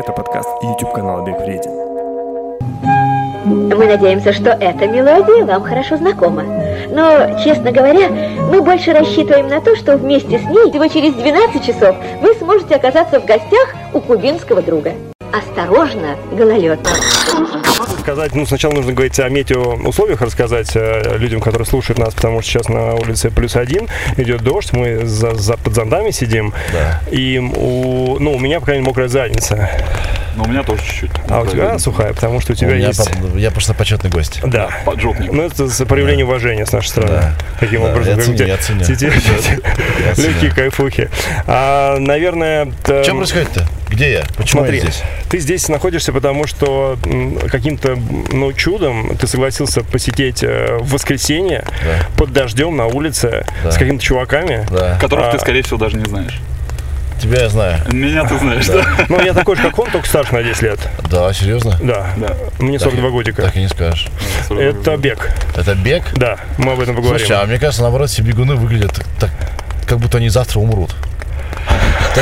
Это подкаст YouTube канала Бег Вреден. Мы надеемся, что эта мелодия вам хорошо знакома. Но, честно говоря, мы больше рассчитываем на то, что вместе с ней всего через 12 часов вы сможете оказаться в гостях у кубинского друга. Осторожно, гололед. Сказать, ну, сначала нужно говорить о метеоусловиях, рассказать э, людям, которые слушают нас, потому что сейчас на улице плюс один, идет дождь, мы за, за, под зонтами сидим, Да. и у, ну, у меня, по крайней мере, мокрая задница, Но у меня тоже чуть-чуть. а у тебя сухая, потому что у У тебя меня есть... по- я просто почетный гость. Да. Поджопник. Ну, это за проявление уважения с нашей стороны. Да. Таким Да, образом. я ценю, я ценю. Легкие кайфухи. А, наверное... т- Что происходит-то? Где я? Почему Смотри, я здесь? ты здесь находишься, потому что каким-то ну, чудом ты согласился посетить э, в воскресенье Да. под дождем на улице Да. с какими-то чуваками. Да. Которых А. ты, скорее всего, даже не знаешь. Тебя я знаю. Меня ты знаешь, да? Ну, я такой же, как он, только старше на 10 лет. Да, серьезно? Да. Да. Мне 42 годика. Так и не скажешь. Это бег. Это бег? Да, мы об этом поговорим. Слушай, а мне кажется, наоборот, все бегуны выглядят так, так, как будто они завтра умрут.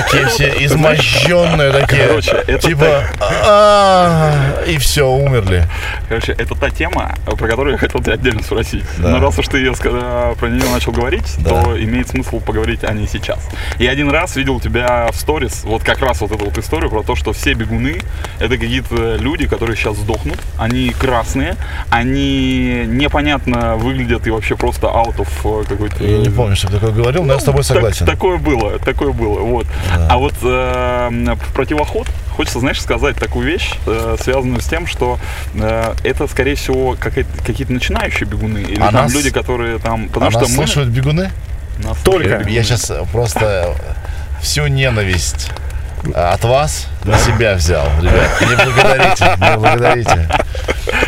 Такие все изможденные такие. Короче, это Типа, «А, и все, умерли. Короче, это та тема, про которую я хотел тебя отдельно спросить. Да. Но раз уж ты ска- про нее начал говорить, Да. то имеет смысл поговорить о ней сейчас. Я один раз видел тебя в сторис, вот как раз вот эту вот историю про то, что все бегуны это какие-то люди, которые сейчас сдохнут, они красные, они непонятно выглядят и вообще просто out of э, какой-то... Я не помню, что ты такое говорил, но я с тобой Так- согласен. такое было, такое было, вот. А вот э, в противоход хочется, знаешь, сказать такую вещь, э, связанную с тем, что э, это, скорее всего, какие-то начинающие бегуны или А там нас- люди, которые там, А потому что нас мы слушают бегуны? нас Только. бегуны. Я сейчас просто всю ненависть от вас на себя взял, ребят. Не благодарите, не благодарите.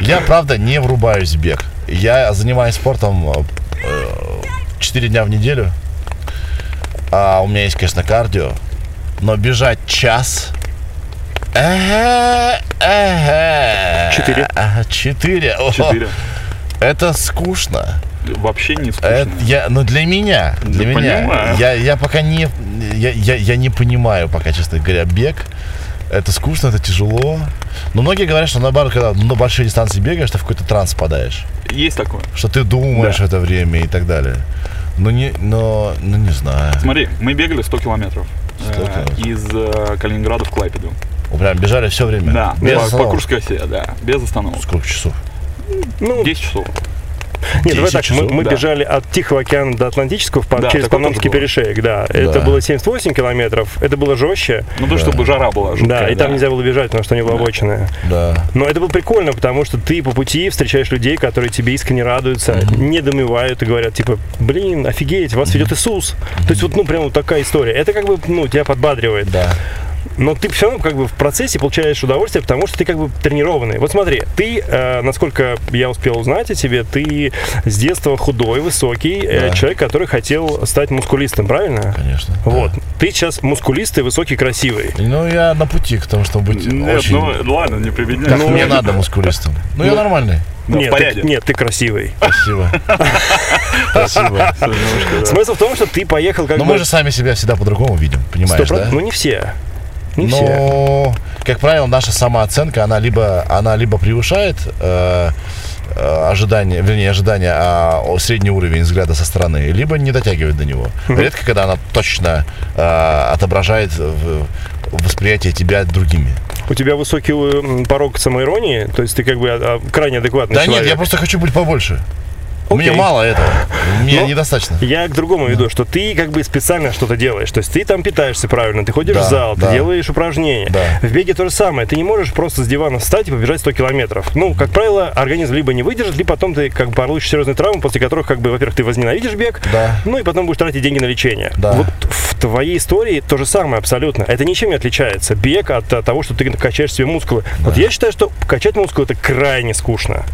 Я, правда, не врубаюсь в бег. Я занимаюсь спортом 4 дня в неделю. А у меня есть, конечно, кардио. Но бежать час... Эге, эге. Четыре. Четыре. О, Четыре. Это скучно. Вообще не скучно. Это я, ну для меня, для Да меня, понимаю. я, я пока не, я, я, я не понимаю пока, честно говоря, бег. Это скучно, это тяжело. Но многие говорят, что наоборот, когда на большие дистанции бегаешь, ты в какой-то транс попадаешь. Есть такое. Что ты думаешь Да. это время и так далее. Но не, но, ну не знаю. Смотри, мы бегали 100 километров. 100 э, из э, Калининграда в Клайпеду. Прям бежали все время? Да, Без по, по? Курской осе, да, без остановок. Сколько часов? Ну, 10 часов. Нет, давай 10 так, мы, часов, мы да. бежали от Тихого океана до Атлантического Да, через Панамский перешеек, да. Это было 78 километров, это было жестче. Ну, то, чтобы жара была Да, жуткая, и там нельзя было бежать, потому что они было обочины. Да. Но это было прикольно, потому что ты по пути встречаешь людей, которые тебе искренне радуются, недомывают и говорят, типа, блин, офигеть, вас ведет Иисус. То есть вот, ну, прям вот такая история. Это как бы, ну, тебя подбадривает. Да. Но ты все равно как бы в процессе получаешь удовольствие, потому что ты как бы тренированный. Вот смотри, ты, э, насколько я успел узнать о тебе, ты с детства худой, высокий, э, Да. человек, который хотел стать мускулистом, правильно? Конечно. Вот. Ты сейчас мускулистый, высокий, красивый. Ну, я на пути к тому, чтобы быть Нет, очень... ну ладно, не прибедняй. Как Ну, мне надо мускулистом. Ну, я нормальный. Да, в нет, ты, нет, ты красивый. Спасибо. Спасибо. Смысл в том, что ты поехал как Но бы... мы же сами себя всегда по-другому видим, понимаешь, 100%. да? Ну не все. Не все. Но, как правило, наша самооценка, она либо, она либо превышает э, э, ожидания, вернее, ожидания, а средний уровень взгляда со стороны, либо не дотягивает до него. Редко, когда она точно э, отображает в- восприятие тебя другими. У тебя высокий м, порог самоиронии, то есть ты как бы а, а, крайне адекватный Да человек. нет, я просто хочу быть побольше. Мне Окей. мало этого. Мне Ну, недостаточно. Я к другому веду, что ты как бы специально что-то делаешь. То есть ты там питаешься правильно, ты ходишь Да, в зал, да. ты делаешь упражнения. Да. В беге то же самое. Ты не можешь просто с дивана встать и побежать 100 километров. Ну, как правило, организм либо не выдержит, либо потом ты как бы получишь серьезные травмы, после которых, как бы, во-первых, ты возненавидишь бег, Да. ну и потом будешь тратить деньги на лечение. Да. Вот в твоей истории то же самое абсолютно. Это ничем не отличается. Бег от того, что ты качаешь себе мускулы. Вот я считаю, что качать мускулы это крайне скучно.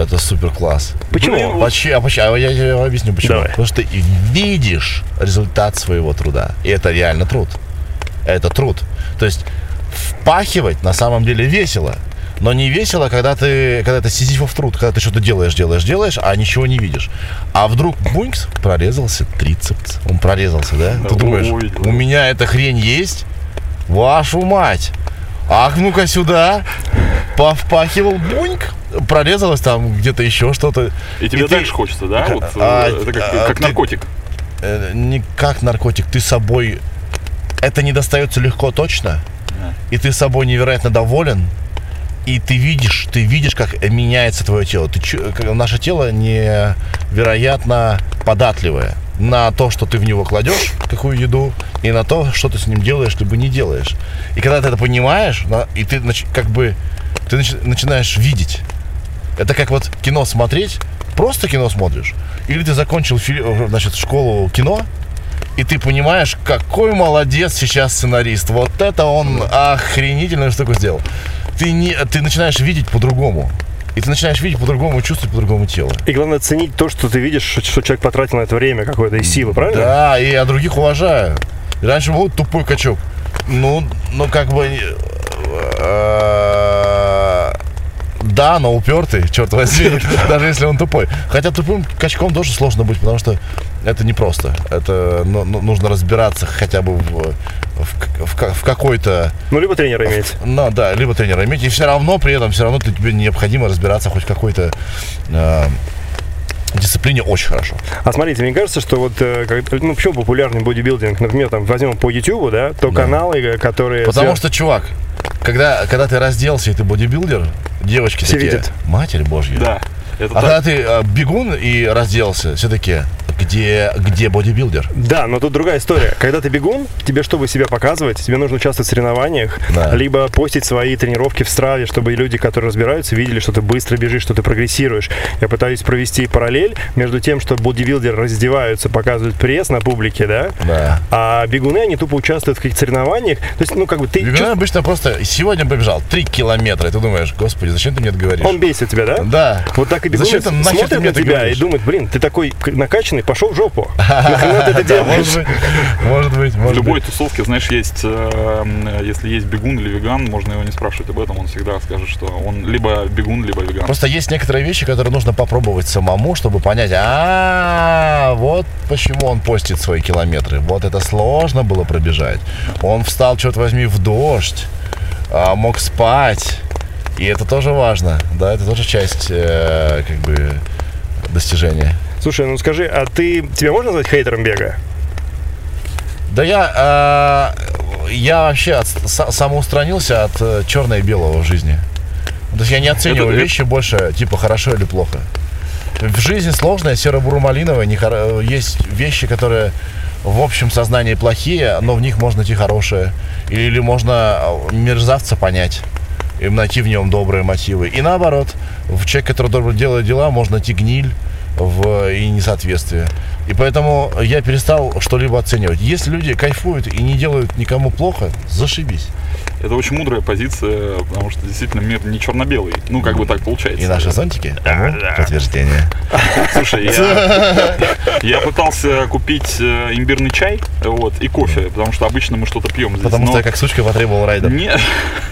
Это супер класс. Почему? Почему? А почему? А я тебе объясню почему. Давай. Потому что ты видишь результат своего труда. И это реально труд. Это труд. То есть впахивать на самом деле весело. Но не весело, когда ты, когда ты сизифов труд, когда ты что-то делаешь, делаешь, делаешь, а ничего не видишь. А вдруг бунькс, прорезался трицепс. Он прорезался, да? Ты думаешь, у меня эта хрень есть? Вашу мать! Ах, ну-ка сюда. Повпахивал, буньк. Прорезалось там где-то еще что-то. И тебе ты- дальше хочется, да? Вот, э, А, это как, а, как ты- наркотик. э, не как наркотик, ты собой... Это не достается легко точно, и ты собой невероятно доволен, и ты видишь, ты видишь, как меняется твое тело. Ты, наше тело невероятно податливое на то, что ты в него кладешь, какую еду, и на то, что ты с ним делаешь, либо не делаешь. И когда ты это понимаешь, и ты как бы ты нач- начинаешь видеть. Это как вот кино смотреть, просто кино смотришь, или ты закончил значит, школу кино, и ты понимаешь, какой молодец сейчас сценарист. Вот это он охренительную штуку сделал. Ты, не, ты начинаешь видеть по-другому. И ты начинаешь видеть по-другому, чувствовать по-другому тело. И главное ценить то, что ты видишь, что что человек потратил на это время какое-то и силы, правильно? Да, и я других уважаю. И раньше был тупой качок. Ну, ну как бы... э, Да, но упертый, черт возьми, даже если он тупой. Хотя тупым качком тоже сложно быть, потому что это непросто. Это ну, ну, нужно разбираться хотя бы в, в, в в какой-то Ну, либо тренера иметь. ну да, либо тренера иметь, и все равно при этом все равно ты- тебе необходимо разбираться хоть в какой-то э, дисциплине очень хорошо. А смотрите, мне кажется, что вот, э, как- ну, почему популярный бодибилдинг, например, там, возьмем по YouTube, да, то Да. каналы, э, которые... Потому что, чувак, когда, когда ты разделся и ты бодибилдер, девочки Все такие, видят. Матерь Божья. Да. Это А так. когда ты э, бегун и разделся, все таки где, где бодибилдер? Да, но тут другая история. Когда ты бегун, тебе, чтобы себя показывать, тебе нужно участвовать в соревнованиях, Да. либо постить свои тренировки в страве, чтобы люди, которые разбираются, видели, что ты быстро бежишь, что ты прогрессируешь. Я пытаюсь провести параллель между тем, что бодибилдеры раздеваются, показывают пресс на публике, да, Да. а бегуны, они тупо участвуют в каких-то соревнованиях. То есть, ну, как бы ты... Бегуны чувств- обычно просто сегодня побежал 3 километра, и ты думаешь, господи, зачем ты мне это говоришь? Он бесит тебя, да? Да. Вот так и бегуны Зачем ты смотрят на тебя и думают, блин, ты такой накачанный, пошел в жопу. Нахрена ты это Да, делаешь? может быть, может быть, В любой тусовке, знаешь, есть, э, м, если есть бегун или веган, можно его не спрашивать об этом, он всегда скажет, что он либо бегун, либо веган. Просто есть некоторые вещи, которые нужно попробовать самому, чтобы понять, а вот почему он постит свои километры. Вот это сложно было пробежать. Он встал, черт возьми, в дождь, а, мог спать. И это тоже важно, да, это тоже часть, э, как бы, достижения. Слушай, ну скажи, а ты тебя можно назвать хейтером бега? Да я, э, я вообще от- са- самоустранился от э, черного и белого в жизни. То есть я не оцениваю Это- вещи больше, типа, хорошо или плохо. В жизни сложная, серо-буро-малиновая, не хоро- есть вещи, которые в общем сознании плохие, но в них можно найти хорошее. Или можно э, мерзавца понять и найти в нем добрые мотивы. И наоборот, в человеке, который добро делает дела, можно найти гниль в, и несоответствие. И поэтому я перестал что-либо оценивать. Если люди кайфуют и не делают никому плохо, зашибись. Это очень мудрая позиция, потому что действительно мир не черно-белый. Ну, как бы так получается. И наши зонтики подтверждение. Слушай, я, я пытался купить э, имбирный чай вот, и кофе, потому что обычно мы что-то пьем здесь. Потому но что я как сучка потребовал райдер. Не.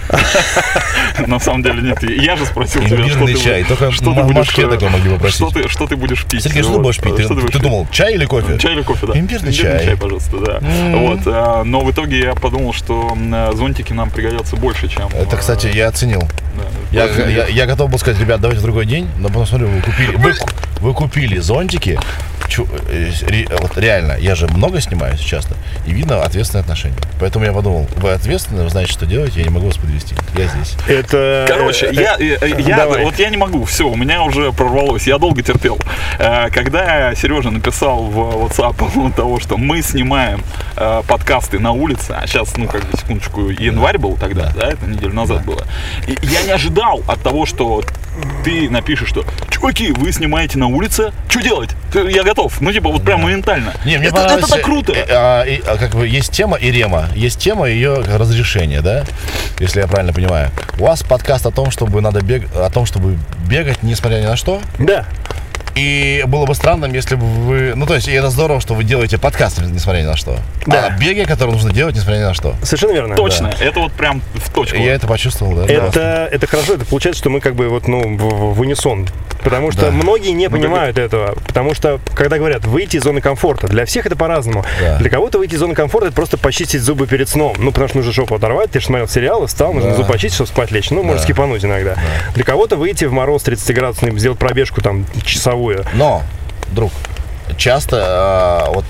На самом деле нет. Я же спросил тебя, что ты, чай. Только что ты будешь, э, такое могли попросить. Что ты, что ты будешь пить? Сергей, что ты будешь пить? Ты, Что ты думал, чай или кофе? Чай или кофе, да. Имбирный чай. пожалуйста, да. Вот, а, но в итоге я подумал, что э, зонтики нам пригодятся больше, чем... Это, э, кстати, я оценил. да. Я, я, я готов был сказать, ребят, давайте в другой день, но потом смотрю, вы купили, вы, вы купили зонтики. Чу- э, ре- вот реально, я же много снимаюсь часто, и видно ответственное отношение. Поэтому я подумал, вы ответственны, вы знаете, что делать, я не могу вас подвести. Я здесь. Это... Короче, э, я, э, я, давай. вот я не могу, все, у меня уже прорвалось, я долго терпел. Когда Сережа написал в WhatsApp поводу того, что мы снимаем подкасты на улице, а сейчас, ну, как бы, секундочку, январь был тогда, да, это неделю назад было, и я не ожидал от того, что ты напишешь, что чуваки, вы снимаете на улице, что делать? Я готов. Ну, типа, вот прям моментально. Не, мне это, понравилось, это так круто. э, а, и, а, как бы есть тема и рема. Есть тема ее разрешение, да? Если я правильно понимаю. У вас подкаст о том, чтобы надо бег, о том, чтобы бегать, несмотря ни на что. Да. И было бы странным, если бы вы... Ну, то есть, и это здорово, что вы делаете подкаст, несмотря ни на что. Да. А беги, которые нужно делать, несмотря ни на что. Совершенно верно. Точно, это вот прям в точку. Я это почувствовал, да. Это, это хорошо, это получается, что мы как бы вот, ну, в, в унисон. Потому что Да. многие не понимают этого. Потому что, когда говорят выйти из зоны комфорта, для всех это по-разному. Да. Для кого-то выйти из зоны комфорта это просто почистить зубы перед сном. Ну, потому что нужно жопу оторвать, ты же смотрел сериалы, встал, нужно Да. зуб почистить, чтобы спать лечь. Ну, можно Да. скипануть иногда. Для кого-то выйти в мороз 30-градусный, сделать пробежку там часовую. Но, друг, часто а, вот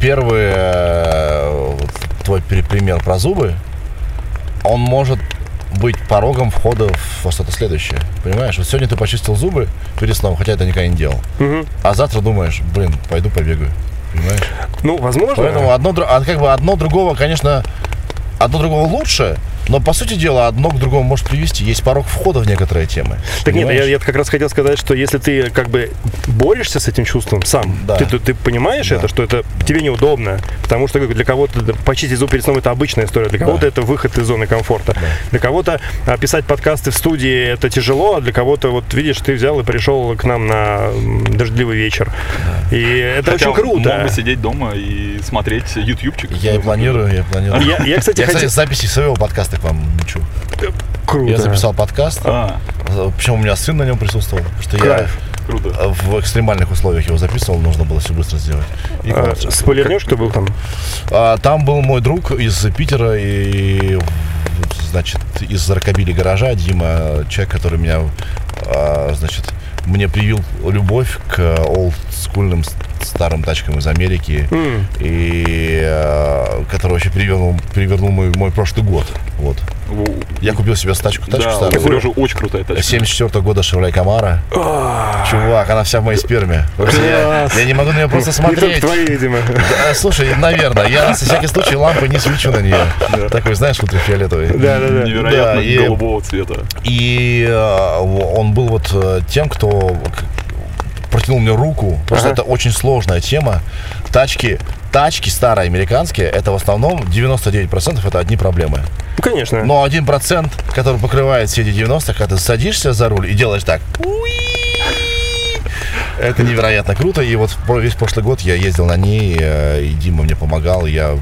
первый э, вот твой пример про зубы, он может быть порогом входа во что-то следующее. Понимаешь? Вот сегодня ты почистил зубы перед сном, хотя это никогда не делал. Мгм. А завтра думаешь, блин, пойду побегаю. Понимаешь? Ну, возможно. Поэтому одно, а как бы одно другого, конечно, одно другого лучше, но по сути дела одно к другому может привести. Есть порог входа в некоторые темы. Так нет, я, Понимаешь? я как раз хотел сказать, что если ты как бы борешься с этим чувством сам, Да. ты, ты, ты понимаешь Да. это, что это тебе неудобно, потому что для кого-то почистить зуб перед сном это обычная история, для кого-то это выход из зоны комфорта, для кого-то писать подкасты в студии это тяжело, а для кого-то вот видишь, ты взял и пришел к нам на дождливый вечер, и это Хотя очень круто. Мог бы сидеть дома и смотреть ютубчик. Я и планирую, я планирую. Я, я, кстати, Я, кстати, хотел... с записи своего подкаста к вам мчу. Круто. Я записал подкаст, А, причем у меня сын на нем присутствовал, что Кайф. круто. я в экстремальных условиях его записывал, нужно было все быстро сделать. И А, спойлернешь, кто был там? А, Там был мой друг из Питера и, значит, из Рокобили гаража Дима, человек, который меня, а, значит, мне привил любовь к олдскульным старым тачкам из Америки, М. и а, который вообще перевернул, перевернул мой, мой прошлый год. Вот. Во- Я купил себе тачку, тачку Да, старую. Сережи очень крутая тачка. 74 года Chevrolet Camaro. Чувак, она вся в моей сперме. Я, я не могу на нее просто смотреть. твои, видимо. Да, слушай, наверное, я на всякий случай лампы не свечу на нее. Такой, знаешь, ультрафиолетовый. Да, да, да. Невероятно Да, и- голубого цвета. И э, он был вот э, тем, кто протянул мне руку, потому что Ага. это очень сложная тема. Тачки, тачки старые американские, это в основном 99% это одни проблемы. Ну, конечно. Но 1%, который покрывает все эти 90, когда ты садишься за руль и делаешь так. «Уи!» Это невероятно круто. И вот весь прошлый год я ездил на ней, э, и Дима мне помогал, я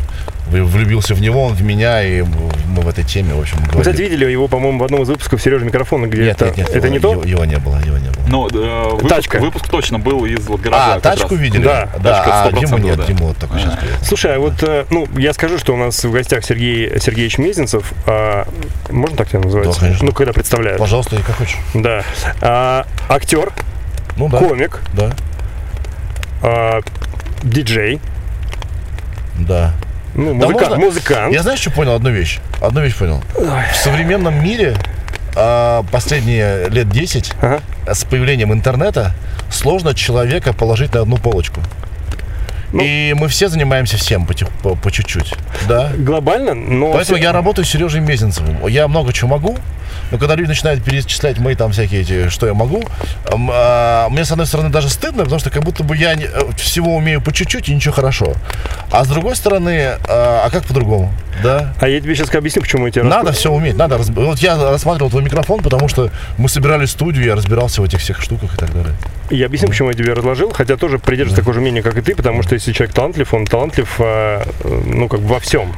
влюбился в него, он в меня, и мы в этой теме, в общем, Вы, говорили. кстати, видели его, по-моему, в одном из выпусков Сережи микрофона, где Нет, это, нет, нет, это его, не то? Его, его не было, его не было. Но э, выпуск, Тачка. выпуск точно был из вот гаража. А, тачку раз. видели? Да, да тачка а 100%, Диму нет, да. Дима вот такой сейчас приедет. Слушай, а вот, э, ну, я скажу, что у нас в гостях Сергей Сергеевич Мезенцев. а, можно так тебя называть? Да, конечно. Ну, когда представляют. Пожалуйста, и как хочешь. Да. А, актер, Ну да. комик, Да, а, диджей, да. ну, Да музыка- можно- музыкант. Я знаешь, что понял? Одну вещь. Одну вещь понял. В современном мире а, последние лет 10 Ага. с появлением интернета сложно человека положить на одну полочку. Ну. И мы все занимаемся всем потих- по, по чуть-чуть. Да. Глобально, но... Поэтому все- я работаю с Сережей Мезенцевым. Я много чего могу, но когда люди начинают перечислять мои там всякие эти, что я могу, а, мне с одной стороны даже стыдно, потому что как будто бы я э, всего умею по чуть-чуть и ничего хорошо. А с другой стороны, а, а как по-другому? Да. А я тебе сейчас объясню, почему я тебе Надо рассказываю. все уметь, надо. разб- Вот я рассматривал твой микрофон, потому что мы собирали студию, я разбирался в этих всех штуках и так далее. Я объясню, почему я тебе разложил, хотя тоже придерживаюсь такого же мнения, как и ты, потому что если человек талантлив, он талантлив, а, э, ну, как бы во всем.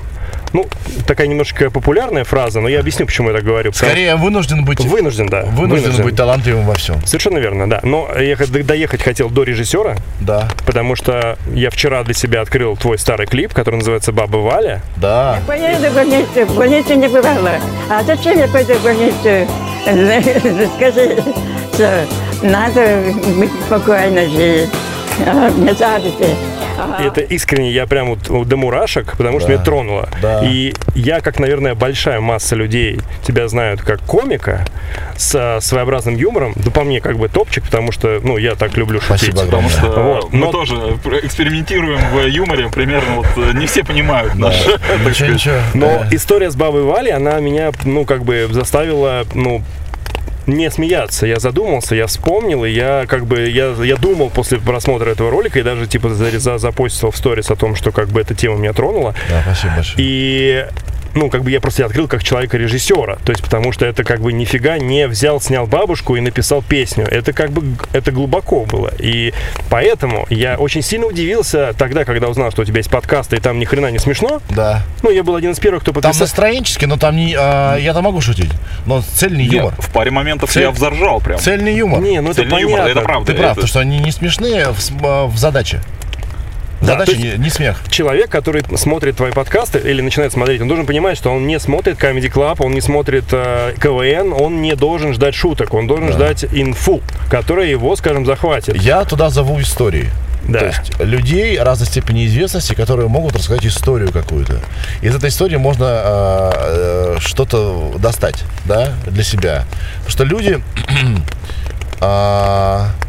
Ну, такая немножко популярная фраза, но я объясню, почему я так говорю. Скорее, вынужден быть, Вынужден, да. вынужден быть талантливым во всем. Совершенно верно, да. Но я доехать хотел до режиссера, Да, потому что я вчера для себя открыл твой старый клип, который называется «Баба Валя». да. Поеду в больницу, в больнице не бывало. А зачем я пойду в больницу? Скажи, что надо быть спокойно жить, И это искренне, я прям вот до мурашек, потому что Да. меня тронуло. Да. И я, как, наверное, большая масса людей тебя знают как комика с своеобразным юмором. Да по мне как бы топчик, потому что, ну, я так люблю шутить. Спасибо Потому что Вот, мы но- тоже экспериментируем в юморе, примерно вот э, не все понимают наш, Ничего, ничего. Но Да. история с бабой Валей, она меня, ну, как бы заставила, ну, не смеяться. Я задумался, я вспомнил, и я как бы, я, я думал после просмотра этого ролика, и даже типа за, за- запостил в сторис о том, что как бы эта тема меня тронула. Да, спасибо большое. И ну, как бы я просто открыл как человека-режиссера. То есть, потому что это как бы нифига не взял, снял бабушку и написал песню. Это как бы, это глубоко было. И поэтому я очень сильно удивился тогда, когда узнал, что у тебя есть подкасты, и там ни хрена не смешно. Да. Ну, я был один из первых, кто Там подписал. настроенчески, но там не... а, я там могу шутить. Но цельный Нет, юмор. в паре моментов Цель- я взоржал прям. Цельный юмор. Не, ну это Цельный юмор, понятно. это правда. Ты прав, это- потому что они не смешные в, а, в задаче. Да, Задача не, не смех. человек, который смотрит твои подкасты или начинает смотреть, он должен понимать, что он не смотрит Comedy Club, он не смотрит э, КВН, он не должен ждать шуток, он должен ждать инфу, которая его, скажем, захватит. Я туда зову истории. Да. То есть людей разной степени известности, которые могут рассказать историю какую-то. Из этой истории можно э, э, что-то достать, да, для себя. Потому что люди, а,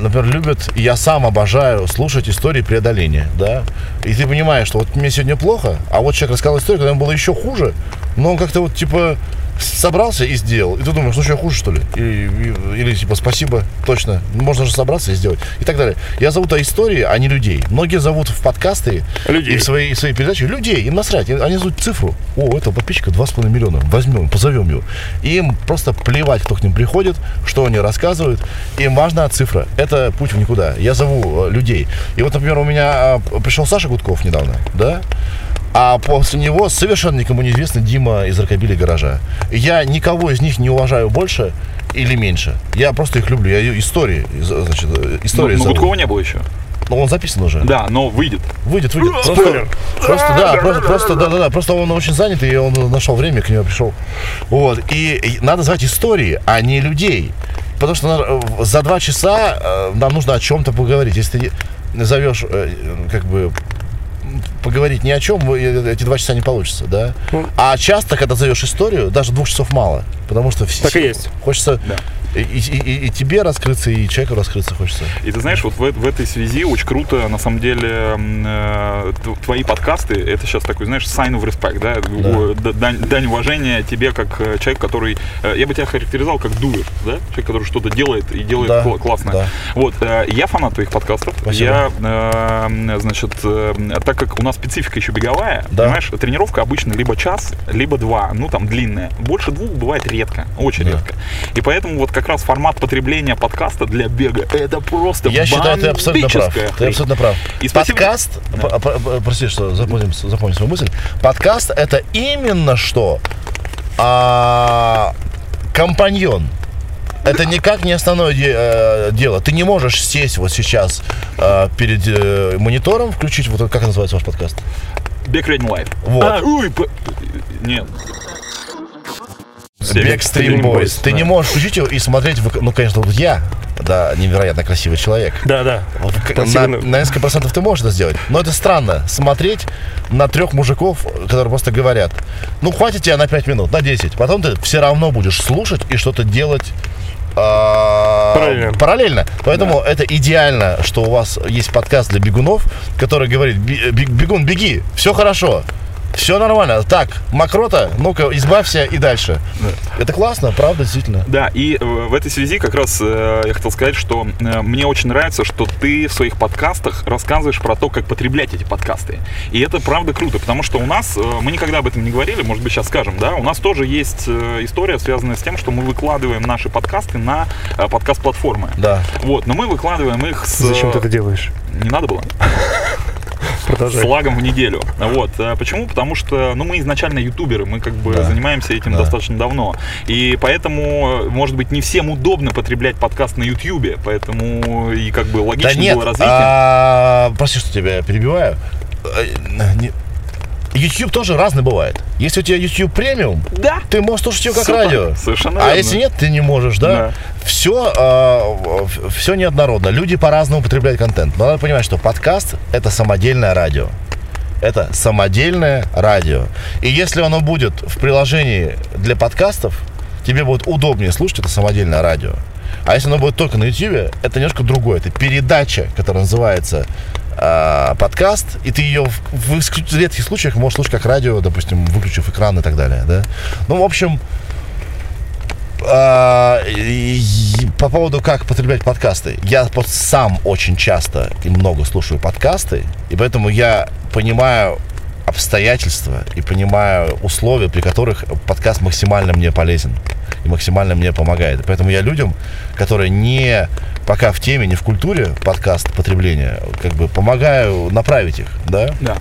например, любят, я сам обожаю слушать истории преодоления, да. И ты понимаешь, что вот мне сегодня плохо, а вот человек рассказал историю, когда ему было еще хуже, но он как-то вот типа собрался и сделал. И ты думаешь, ну что, я хуже, что ли? Или, или типа, спасибо, точно. Можно же собраться и сделать. И так далее. Я зову то истории, а не людей. Многие зовут в подкасты Людей. и в свои, в свои передачи людей. Им насрать. Они зовут цифру. О, у этого подписчика 2,5 миллиона. Возьмем, позовем его. И им просто плевать, кто к ним приходит, что они рассказывают. Им важна цифра. Это путь в никуда. Я зову э, людей. И вот, например, у меня э, пришел Саша Гудков недавно, да? А после него совершенно никому неизвестный Дима из Рокобили гаража. Я никого из них не уважаю больше или меньше. Я просто их люблю. Я истории, значит, э, Ну, истории ну, зову. Гудкова не было еще. Но он записан уже. Да, но выйдет. Выйдет, выйдет. Просто, Спойлер. просто, да, просто, просто, да, да, да, просто он очень занят, и он нашел время, к нему пришел. Вот, и, надо звать истории, а не людей. Потому что на- за два часа э, нам нужно о чем-то поговорить. Если ты зовешь, э, как бы, поговорить ни о чем, э, эти два часа не получится, да? Ну. А часто, когда зовешь историю, даже двух часов мало, потому что все, Так и есть. хочется и, и- и- и тебе раскрыться, и человеку раскрыться хочется. И ты знаешь, вот в, в этой связи очень круто, на самом деле, э, твои подкасты, это сейчас такой, знаешь, sign of respect, да, О, д- дань, дань уважения тебе, как э, человек, который, э, я бы тебя характеризовал как дуэр, да, человек, который что-то делает и делает Да, кла- классно. да. Вот, э, я фанат твоих подкастов, Спасибо. я, э, значит, э, так как у нас специфика еще беговая, Да. понимаешь, тренировка обычно либо час, либо два, ну там длинная, больше двух бывает редко, очень Да. редко. И поэтому вот как раз формат потребления подкаста для бега, это просто Я считаю, ты абсолютно прав. бомбическая Ты хрень. абсолютно прав. И спасибо- Подкаст, п- прости, что запомним, запомним свою мысль. Подкаст это именно что а, компаньон. Это никак не основное де- э, дело. Ты не можешь сесть вот сейчас э, перед э, монитором, включить вот как называется ваш подкаст? Бег Редин Лайф. Вот. А, ой, п- нет. Backstreet Boys. Ты не можешь включить его и смотреть, в- ну, конечно, вот я, да, невероятно красивый человек. Да, да. Вот к- Спасибо. на, на несколько процентов ты можешь это сделать. Но это странно. Смотреть на трех мужиков, которые просто говорят, ну, хватит тебя на 5 минут, на 10. Потом ты все равно будешь слушать и что-то делать а, Параллельно. параллельно. Поэтому это идеально, что у вас есть подкаст для бегунов, который говорит, «Би- би- бегун, беги, все хорошо. Все нормально. Так, мокрота, ну-ка, избавься и дальше. Это классно, правда, действительно. Да, и э, в этой связи как раз э, я хотел сказать, что э, мне очень нравится, что ты в своих подкастах рассказываешь про то, как потреблять эти подкасты. И это правда круто, потому что у нас, мы никогда об этом не говорили, может быть, сейчас скажем, да, у нас тоже есть история, связанная с тем, что мы выкладываем наши подкасты на подкаст-платформы. Да. Вот, но мы выкладываем их с... Зачем ты это делаешь? Не надо было? Продолжай. с лагом в неделю. Вот. А Почему? Потому что, ну, мы изначально ютуберы, мы как бы Да. занимаемся этим Да. достаточно давно. И поэтому, может быть, не всем удобно потреблять подкаст на ютубе, поэтому и как бы логично Да нет, было развитие. а, прости, что тебя перебиваю. Э, YouTube тоже разный бывает. Если у тебя YouTube премиум, Да. ты можешь слушать его как Супер, радио. совершенно а верно. если нет, ты не можешь, да? Да. Все, все неоднородно. Люди по-разному потребляют контент. Но надо понимать, что подкаст это самодельное радио. Это самодельное радио. И если оно будет в приложении для подкастов, тебе будет удобнее слушать это самодельное радио. А если оно будет только на YouTube, это немножко другое. Это передача, которая называется а, подкаст, и ты ее в, в редких случаях можешь слушать как радио, допустим, выключив экран и так далее. Да? Ну, в общем, а, по поводу как потреблять подкасты. Я сам очень часто и много слушаю подкасты, и поэтому я понимаю обстоятельства и понимаю условия, при которых подкаст максимально мне полезен и максимально мне помогает. Поэтому я людям, которые не пока в теме, не в культуре подкаст потребления, как бы помогаю направить их, да? Да.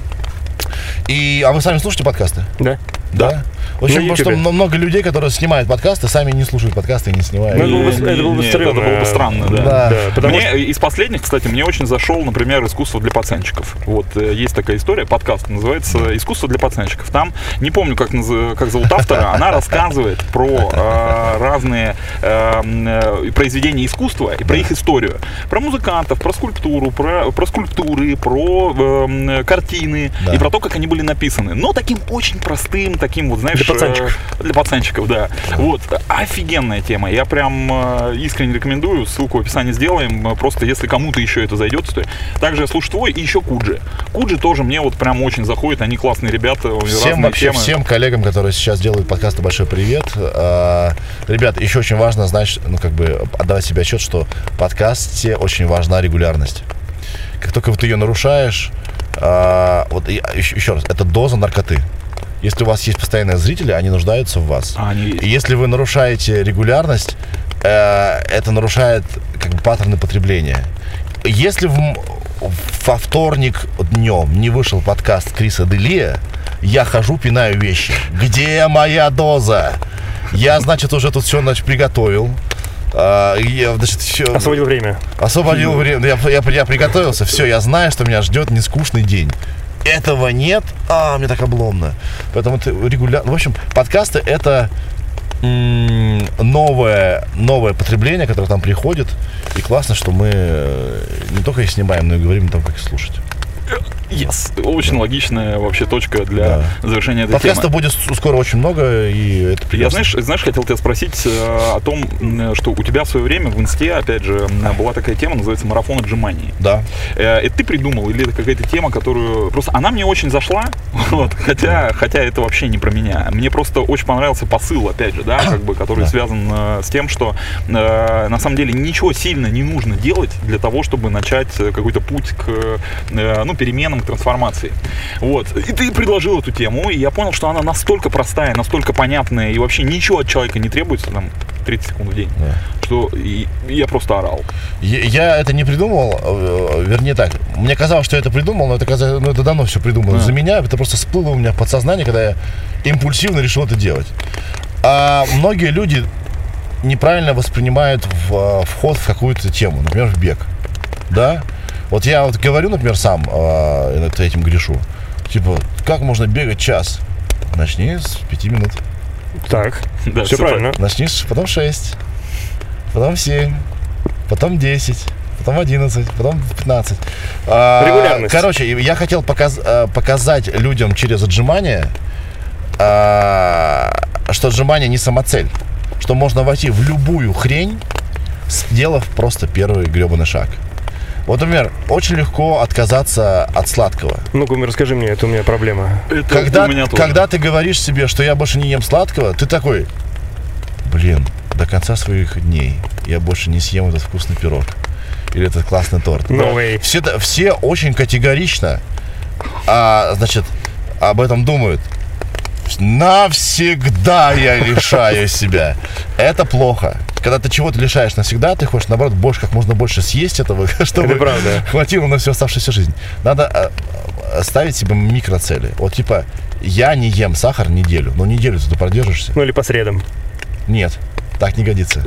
И, а вы сами слушаете подкасты? Да. Да. В общем, На потому что много людей, которые снимают подкасты, сами не слушают подкасты и не снимают. Ну, это было бы- Не, это было бы нет, стрёмно. это было бы странно, да. Да. Да, потому мне что... из последних, кстати, мне очень зашел, например, искусство для пацанчиков. Вот э, есть такая история, подкаст называется "Искусство для пацанчиков". Там не помню, как наз- как зовут автора, она рассказывает про э, разные э, м, э, произведения искусства и про их историю, про музыкантов, про скульптуру, про про скульптуры, про э, картины Да. и про то, как они были написаны. Но таким очень простым, таким вот, знаешь, пацанчиков. для пацанчиков, да. Вот, офигенная тема. Я прям э, искренне рекомендую. Ссылку в описании сделаем. Э, Просто если кому-то еще это зайдет, то также я слушаю твой и еще Куджи. Куджи тоже мне вот прям очень заходит. Они классные ребята. Всем вообще, темы. всем коллегам, которые сейчас делают подкасты, большой привет. А, Ребят, еще очень важно знать, ну, как бы отдавать себе отчет, что в подкасте очень важна регулярность. Как только вот ты ее нарушаешь, а, вот еще, еще раз, это доза наркоты. Если у вас есть постоянные зрители, они нуждаются в вас. А, они. И если вы нарушаете регулярность, э, это нарушает как бы паттерны потребления. Если в во вторник днем не вышел подкаст Криса Делия, я хожу, пинаю вещи. Где моя доза? Я, значит, уже тут все значит, приготовил. А, я, значит, всё- Освободил время. Освободил время. Я, я, я приготовился. Все, я знаю, что меня ждет нескучный день. Этого нет. А, мне так обломно. Поэтому ты регулярно. В общем, подкасты это новое, новое потребление, которое там приходит. И классно, что мы э, не только их снимаем, но и говорим о том, как их слушать. Yes. Очень логичная вообще точка для завершения этой Подкастов темы. будет скоро очень много, и это Я, прекрасно. знаешь, знаешь, хотел тебя спросить э, о том, что у тебя в свое время в инсте, опять же, была такая тема, называется марафон отжиманий. Да. Э, Это ты придумал или это какая-то тема, которую просто она мне очень зашла, вот, хотя, хотя это вообще не про меня. Мне просто очень понравился посыл, опять же, да, как бы, который Да. связан э, с тем, что э, на самом деле ничего сильно не нужно делать для того, чтобы начать какой-то путь к э, ну, переменам, к трансформации. Вот. И ты предложил эту тему, и я понял, что она настолько простая, настолько понятная, и вообще ничего от человека не требуется, там, 30 секунд в день, Да. что и- я просто орал. Я, я это не придумал, э, вернее так, мне казалось, что я это придумал, но это, казалось, ну, это давно все придумано А. за меня, это просто всплыло у меня в подсознание, когда я импульсивно решил это делать. А многие люди неправильно воспринимают в, э, вход в какую-то тему, например, в бег, да? Вот я вот говорю, например, сам э, это этим грешу, типа, как можно бегать час? Начни с пяти минут. Так, Да, все всё правильно. Начни с- потом 6, потом 7, потом 10, потом 11, потом 15. А, Регулярность. Короче, я хотел показ- э, показать людям через отжимание, а, что отжимание не самоцель. Что можно войти в любую хрень, сделав просто первый гребаный шаг. Вот, например, очень легко отказаться от сладкого. Ну-ка, расскажи мне, это у меня проблема. Это Когда, у меня тоже. когда ты говоришь себе, что я больше не ем сладкого, ты такой, блин, до конца своих дней я больше не съем этот вкусный пирог. Или этот классный торт. No way. Все, все очень категорично, а, значит, об этом думают. Навсегда я лишаю себя. Это плохо. Когда ты чего-то лишаешь навсегда, ты хочешь, наоборот, больше, как можно больше съесть этого, чтобы Это правда. хватило на всю оставшуюся жизнь. Надо а, а, ставить себе микроцели. Вот типа, я не ем сахар неделю. Ну, неделю ты продержишься. Ну или по средам. Нет, так не годится.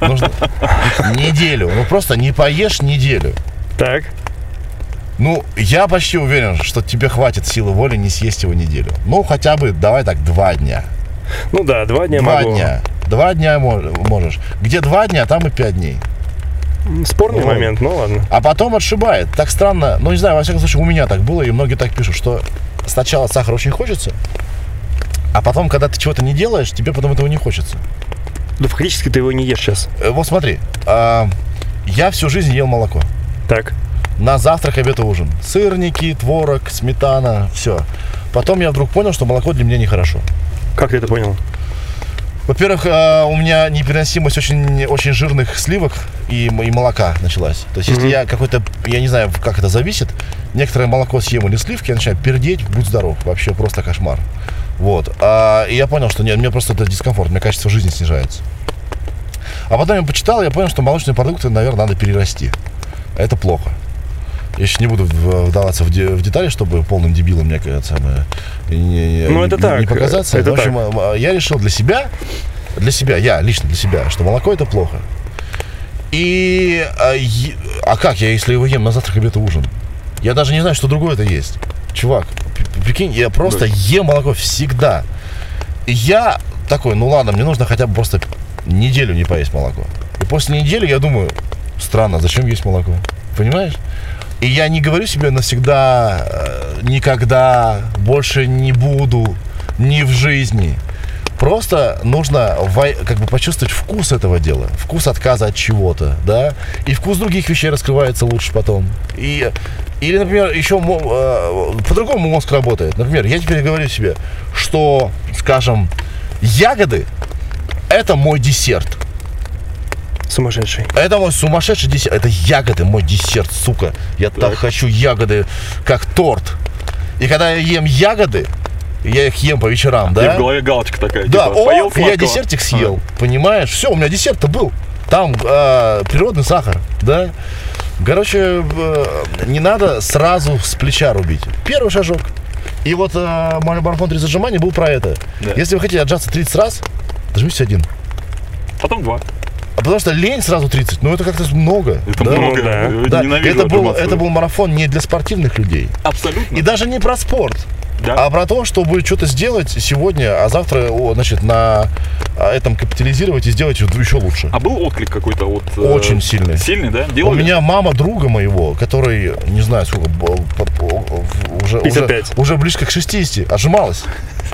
Нужно неделю. Ну, просто не поешь неделю. Так. Ну, я почти уверен, что тебе хватит силы воли не съесть его неделю. Ну, хотя бы, давай так, два дня. Ну да, два дня два могу. дня. Два дня мо- можешь. Где два дня, там и пять дней. Спорный Ну, момент, ну ладно. А потом отшибает. Так странно. Ну, не знаю, во всяком случае, у меня так было, и многие так пишут, что сначала сахар очень хочется, а потом, когда ты чего-то не делаешь, тебе потом этого не хочется. Да фактически ты его не ешь сейчас. Э, Вот смотри, а, я всю жизнь ел молоко. Так. На завтрак, обед и ужин. Сырники, творог, сметана, все. Потом я вдруг понял, что молоко для меня нехорошо. Как ты это понял? Во-первых, а, у меня непереносимость очень, очень жирных сливок и, и молока началась. То есть, если Мгм. я какой-то, я не знаю, как это зависит, некоторое молоко съем или сливки, я начинаю пердеть, будь здоров, вообще просто кошмар. Вот. А, и я понял, что нет, мне просто это дискомфорт, мне качество жизни снижается. А потом я почитал, я понял, что молочные продукты, наверное, надо перерасти. Это плохо. Я сейчас не буду вдаваться в, де- в детали, чтобы полным дебилом, мне кажется, не, не- Ну, это не- так, не показаться. это в общем, так. а, я решил для себя, для себя, я лично для себя, что молоко это плохо. И а, а как я, если его ем на завтрак, обед и ужин? Я даже не знаю, что другое это есть. Чувак, прикинь, я просто ем молоко всегда. И я такой, ну ладно, мне нужно хотя бы просто неделю не поесть молоко. И после недели я думаю, странно, зачем есть молоко? Понимаешь? И я не говорю себе навсегда, э, никогда, больше не буду, ни в жизни. Просто нужно как бы почувствовать вкус этого дела, вкус отказа от чего-то, да, и вкус других вещей раскрывается лучше потом. И, или, например, еще э, по-другому мозг работает. Например, я теперь говорю себе, что, скажем, ягоды – это мой десерт. Сумасшедший. Это мой сумасшедший десерт. Это ягоды, мой десерт, сука. Я так, хочу ягоды, как торт. И когда я ем ягоды, я их ем по вечерам, И да? в голове галочка такая. Да, типа, о, поел я десертик съел, понимаешь? Все, у меня десерт-то был. Там э, природный сахар, да? Короче, э, не надо сразу с плеча рубить. Первый шажок. И вот э, мой марафон 30 зажиманий был про это. Да. Если вы хотите отжаться 30 раз, дожмитесь один. Потом два. А потому что лень сразу 30, ну это как-то много. Это да? много. да. Да, ненавижу это был, это был марафон не для спортивных людей. Абсолютно. И даже не про спорт, Да. а про то, чтобы что-то сделать сегодня, а завтра, о, значит, на а, этом капитализировать и сделать еще лучше. А был отклик какой-то от... э, Очень сильный. Сильный, да? У Делали? меня мама друга моего, который, не знаю, сколько, б- по- по- уже, уже, 55. уже близко к 60, отжималась.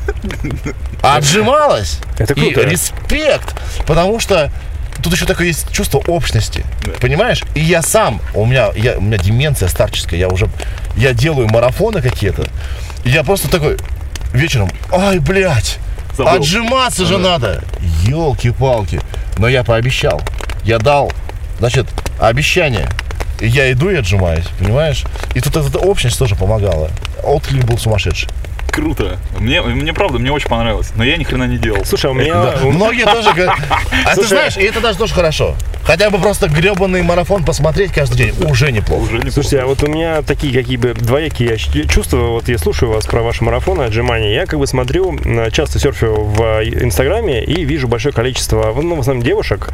Отжималась. Это И круто. респект, потому что тут еще такое есть чувство общности, понимаешь? И я сам, у меня, я, у меня деменция старческая, я уже, я делаю марафоны какие-то, и я просто такой вечером, ай, блядь, Забыл. отжиматься же надо. Елки-палки. Но я пообещал, я дал, значит, обещание. И я иду и отжимаюсь, понимаешь? И тут эта общность тоже помогала. Отклик был сумасшедший. Круто. Мне, мне правда, мне очень понравилось. Но я ни хрена не делал. Слушай, а у меня... Да. у- Многие тоже говорят. А ты знаешь, и это даже тоже хорошо. Хотя бы просто гребаный марафон посмотреть каждый день уже неплохо. Уже не Слушайте, а вот у меня такие какие бы двоякие чувства, вот я слушаю вас про ваши марафоны, отжимания, я как бы смотрю, м, часто серфю в э, Инстаграме и вижу большое количество, ну, в основном девушек,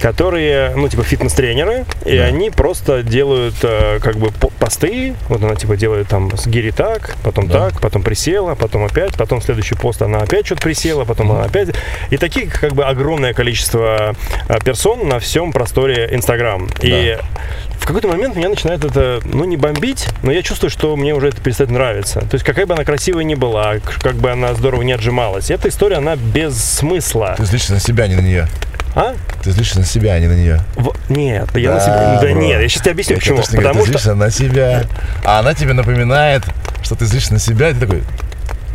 которые, ну, типа фитнес-тренеры, и они просто делают э, как бы по- посты, вот она типа делает там с гири так, потом Да. так, потом присела, потом опять, потом следующий пост она опять что-то присела, потом она опять, и такие как бы огромное количество э, персон на всем просторе Инстаграм. И в какой-то момент меня начинает это, ну, не бомбить, но я чувствую, что мне уже это перестает нравиться. То есть, какая бы она красивая ни была, как бы она здорово не отжималась, эта история, она без смысла. Ты злишься на себя, не на нее. А? Ты злишься на себя, а не на нее. В- Нет, я на себя... Да бро. нет, я сейчас тебе объясню, Я почему. точно говорю, Потому ты что... злишься на себя, а она тебе напоминает, что ты злишься на себя, и ты такой,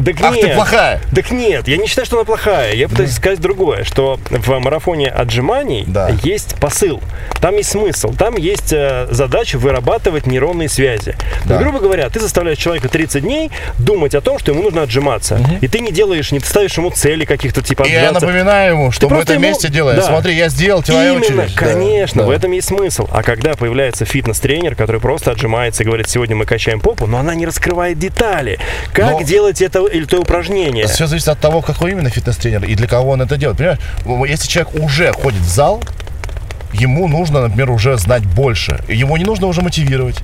Так ах, ты нет. плохая. Так нет, я не считаю, что она плохая. Я пытаюсь сказать другое, что в марафоне отжиманий Да. есть посыл, там есть смысл, там есть э, задача вырабатывать нейронные связи. Да. есть, грубо говоря, ты заставляешь человека 30 дней думать о том, что ему нужно отжиматься. И ты не делаешь, не ставишь ему цели каких-то типа И я отжаться. напоминаю ему, что мы просто это ему- вместе делаем. Да. Смотри, я сделал, твоя Именно, очередь. Конечно, да. в этом есть смысл. А когда появляется фитнес-тренер, который просто отжимается и говорит, сегодня мы качаем попу, но она не раскрывает детали. Как Но- делать это или то упражнение? Все зависит от того, какой именно фитнес-тренер и для кого он это делает. Понимаешь, если человек уже ходит в зал, ему нужно, например, уже знать больше. Его не нужно уже мотивировать,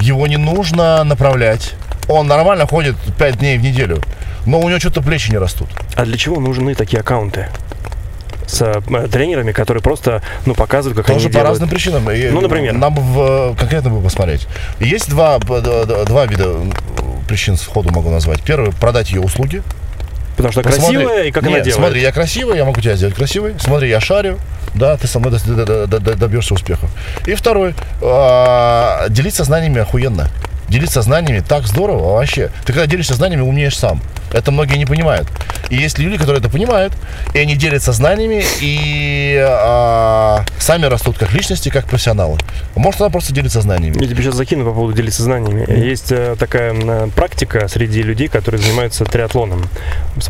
его не нужно направлять. Он нормально ходит 5 дней в неделю, но у него что-то плечи не растут. А для чего нужны такие аккаунты? С э, тренерами, которые просто ну, показывают, как Тоже они по делают. разным причинам. Ну, например? Нам в- конкретно бы посмотреть. Есть два, д- два вида причин сходу могу назвать. Первый – продать ее услуги. Потому что Посмотри. красивая и как она Нет, делает. Смотри, я красивый, я могу тебя сделать красивой. Смотри, я шарю. Да, ты со мной до- до- до- до- добьешься успехов. И второй, а, делиться знаниями охуенно. Делиться знаниями так здорово вообще. Ты когда делишься знаниями, умнеешь сам. Это многие не понимают. И есть люди, которые это понимают, и они делятся знаниями, и а, сами растут как личности, как профессионалы. Может, она просто делится знаниями. Я тебе сейчас закину по поводу делиться знаниями. Есть э, такая м, практика среди людей, которые занимаются триатлоном.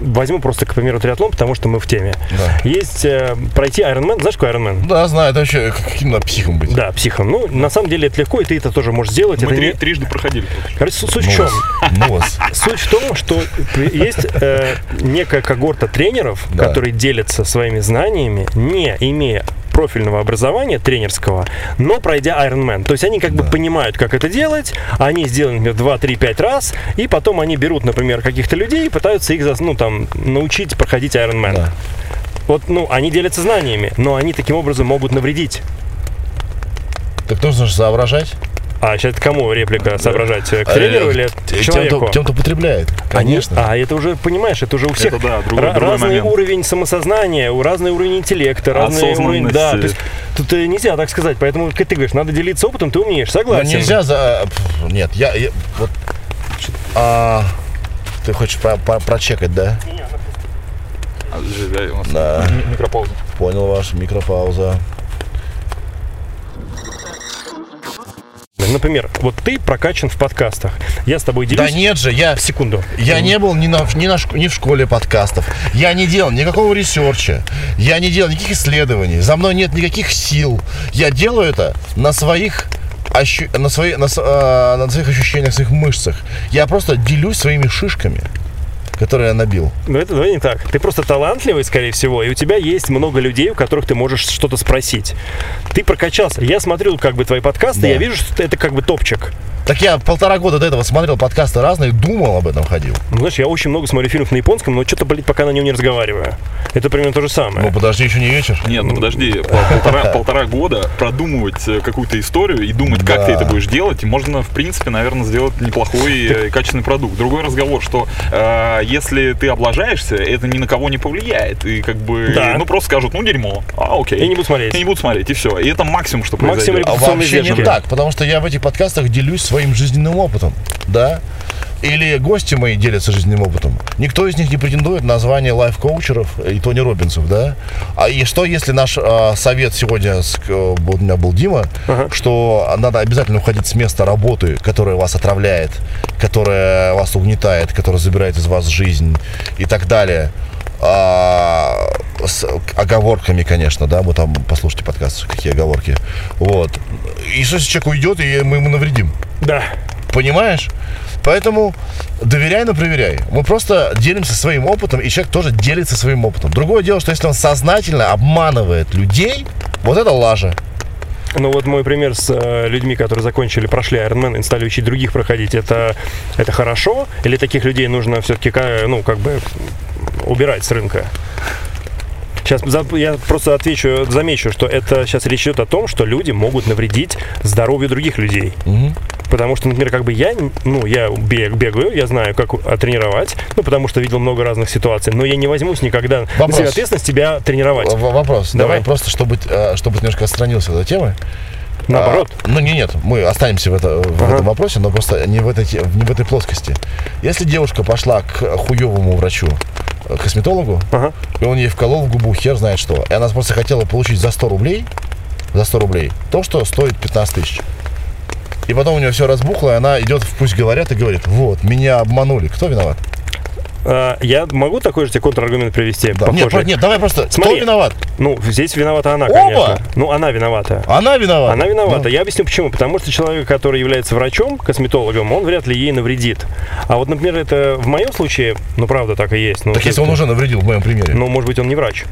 Возьму просто, к примеру, триатлон, потому что мы в теме. Да. Есть э, пройти Ironman. Знаешь, какой Ironman? Да, знаю, это вообще каким надо психом быть. Да, психом. Ну, на самом деле это легко, и ты это тоже можешь сделать. Мы это три- не- трижды проходили. Короче, су- суть в чем? вас. Суть в том, что есть э, некая когорта тренеров, Да. которые делятся своими знаниями, не имея профильного образования тренерского, но пройдя Ironman. То есть они как бы Да. понимают, как это делать, они сделают, например, 2, 3, 5 раз, и потом они берут, например, каких-то людей и пытаются их ну, там, научить проходить Ironman. Да. Вот, ну, они делятся знаниями, но они таким образом могут навредить. Так нужно же соображать. А сейчас кому реплика соображать? К Э, тренеру или тем, человеку? кто, тем, кто потребляет. Конечно. А это уже, понимаешь, это уже у всех да, другой- ра- другой разный момент. уровень самосознания, у- разный уровень интеллекта, разный уровень... Да, то есть тут э, нельзя так сказать. Поэтому, как ты говоришь, надо делиться опытом, ты умеешь, Но согласен. нельзя за... пф, Нет, я... я- вот, а, ты хочешь про- про- прочекать, да? Да. ми- Микропауза. Понял ваш микропауза. Например, вот ты прокачан в подкастах. Я с тобой делюсь... Да нет же, я... Секунду. Я не был ни, на, ни, на, ни в школе подкастов. Я не делал никакого ресерча. Я не делал никаких исследований. За мной нет никаких сил. Я делаю это на своих ощу- на, свои, на, а, на своих ощущениях, своих мышцах. Я просто делюсь своими шишками, которые я набил. Ну, это давай не так. Ты просто талантливый, скорее всего, и у тебя есть много людей, у которых ты можешь что-то спросить. Ты прокачался. Я смотрел как бы твои подкасты, Да. я вижу, что это как бы топчик. Так я полтора года до этого смотрел подкасты разные, думал об этом, ходил. Ну, знаешь, я очень много смотрю фильмов на японском, но что-то, блин, пока на нем не разговариваю. Это примерно то же самое. Ну подожди, еще не вечер. Нет, ну подожди, пол- полтора, полтора года продумывать э, какую-то историю и думать, как Да. ты это будешь делать, и можно, в принципе, наверное, сделать неплохой и качественный продукт. Другой разговор, что э, если ты облажаешься, это ни на кого не повлияет. И как бы, Да. ну просто скажут, ну дерьмо, а окей. И не будут смотреть. И не будут смотреть, и все. И это максимум, что Максимум произойдет. А Репутационные вообще не так, потому что я в этих подкастах делюсь своим жизненным опытом, да? Или гости мои делятся жизненным опытом. Никто из них не претендует на звание лайф-коучеров и Тони Робинсов, да? А и что, если наш а, совет сегодня, с, вот у меня был Дима, Ага. что надо обязательно уходить с места работы, которое вас отравляет, которое вас угнетает, которое забирает из вас жизнь и так далее. А, с оговорками, конечно, да, вы там послушайте подкаст, какие оговорки. Вот. И что, если человек уйдет, и мы ему навредим? Да. Понимаешь? Поэтому доверяй, но проверяй. Мы просто делимся своим опытом, и человек тоже делится своим опытом. Другое дело, что если он сознательно обманывает людей, вот это лажа. Ну вот мой пример с э, людьми, которые закончили, прошли Ironman и стали учить других проходить, это, это хорошо? Или таких людей нужно все-таки, ну, как бы убирать с рынка? Сейчас я просто отвечу, замечу, что это сейчас речь идет о том, что люди могут навредить здоровью других людей. Потому что, например, как бы я, ну, я бег, бегаю, я знаю, как тренировать, ну, потому что видел много разных ситуаций, но я не возьмусь никогда на Вопрос. себя ответственность тебя тренировать. В- Вопрос. Давай. Давай, просто, чтобы, э, чтобы немножко отстранился от этой темы. Наоборот. А, ну, не, нет, мы останемся в, это, в Ага. этом вопросе, но просто не в, этой, не в этой плоскости. Если девушка пошла к хуевому врачу, э, косметологу, Ага. и он ей вколол в губу хер знает что, и она просто хотела получить за 100 рублей, за 100 рублей, то, что стоит 15 тысяч. И потом у нее все разбухло, и она идет в «Пусть говорят» и говорит, вот, меня обманули. Кто виноват? А, я могу такой же тебе контраргумент привести? Да. Нет, нет, давай просто, Смотри. кто виноват? Ну, здесь виновата она, Оба? конечно. Ну, она виновата. Она виновата. Она виновата. Ну, Я объясню почему. Потому что человек, который является врачом, косметологом, он вряд ли ей навредит. А вот, например, это в моем случае, ну, правда, так и есть. Ну, Так если он уже навредил в моем примере. Ну, может быть, он не врач.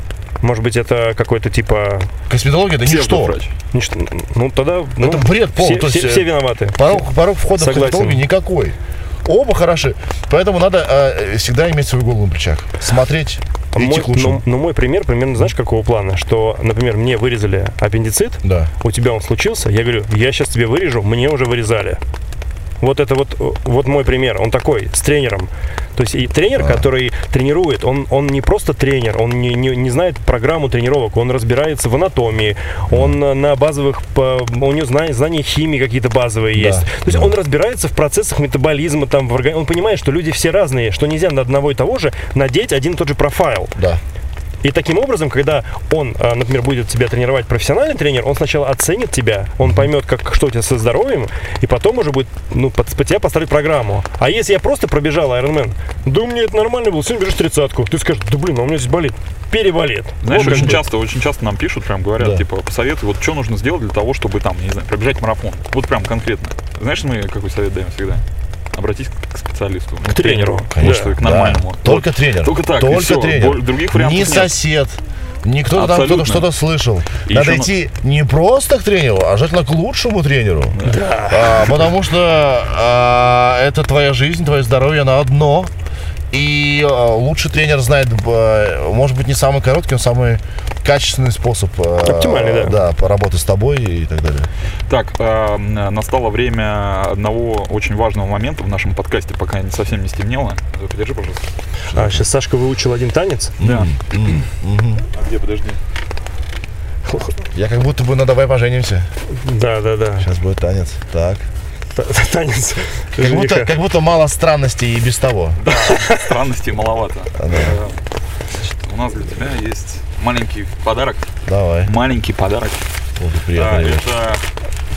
Может быть, это какой-то типа... Косметология это ничто. Псевдоврач. ничто- Ну, тогда... ну, Это бред полный, Все, все- э, все виноваты. Порог, порог входа Согласен. в косметологию никакой. Оба хороши. Поэтому надо э, всегда иметь свою голову на плечах. Смотреть идти Мой, к лучшему. ну, ну, мой пример примерно, знаешь, какого плана? Что, например, мне вырезали аппендицит, Да. у тебя он случился, я говорю, я сейчас тебе вырежу, мне уже вырезали. Вот это вот, вот мой пример. Он такой, с тренером. То есть и тренер, который тренирует, он, он не просто тренер, он не, не, не знает программу тренировок, он разбирается в анатомии, он э, на базовых, у него знания, знания химии какие-то базовые Да, есть. То есть он разбирается в процессах метаболизма, там, в органи- он понимает, что люди все разные, что нельзя на одного и того же надеть один и тот же профайл. Да. И таким образом, когда он, а, например, будет тебя тренировать профессиональный тренер, он сначала оценит тебя, он поймет, как, что у тебя со здоровьем, и потом уже будет ну, под, под тебя поставить программу. А если я просто пробежал Ironman, да меня это нормально было, сегодня бежишь тридцатку, ты скажешь, да блин, а у меня здесь болит. Переболит. Знаешь, Вот очень часто, очень часто нам пишут, прям говорят, Да. типа, посоветуй, вот что нужно сделать для того, чтобы там, не знаю, пробежать марафон. Вот прям конкретно. Знаешь, мы какой совет даем всегда? Обратись к специалисту. К тренеру. Конечно, Да. к нормальному. Да. Только Вот. тренер. Только так, Только всё. тренер. Других вариантов Не сосед. Не кто-то там кто-то что-то слышал. И Надо идти не просто к тренеру, а желательно к лучшему тренеру. А, потому что а, это твоя жизнь, твое здоровье на одно. И а, лучший тренер знает, б- может быть, не самый короткий, но самый качественный способ а, Оптимальный, да. да, поработать с тобой и так далее. Так, э, настало время одного очень важного момента в нашем подкасте, пока не совсем не стемнело. Э, Подержи, пожалуйста. А, сейчас Сашка выучил один танец. Да. А где, подожди. Я как будто бы, ну давай поженимся. Да, да, да. Сейчас будет танец. Так. Танец. Как будто, как будто мало странностей и без того. Странностей маловато. Да. У нас для тебя есть маленький подарок. Давай. Маленький подарок. Вот приятно, А, ребят. это,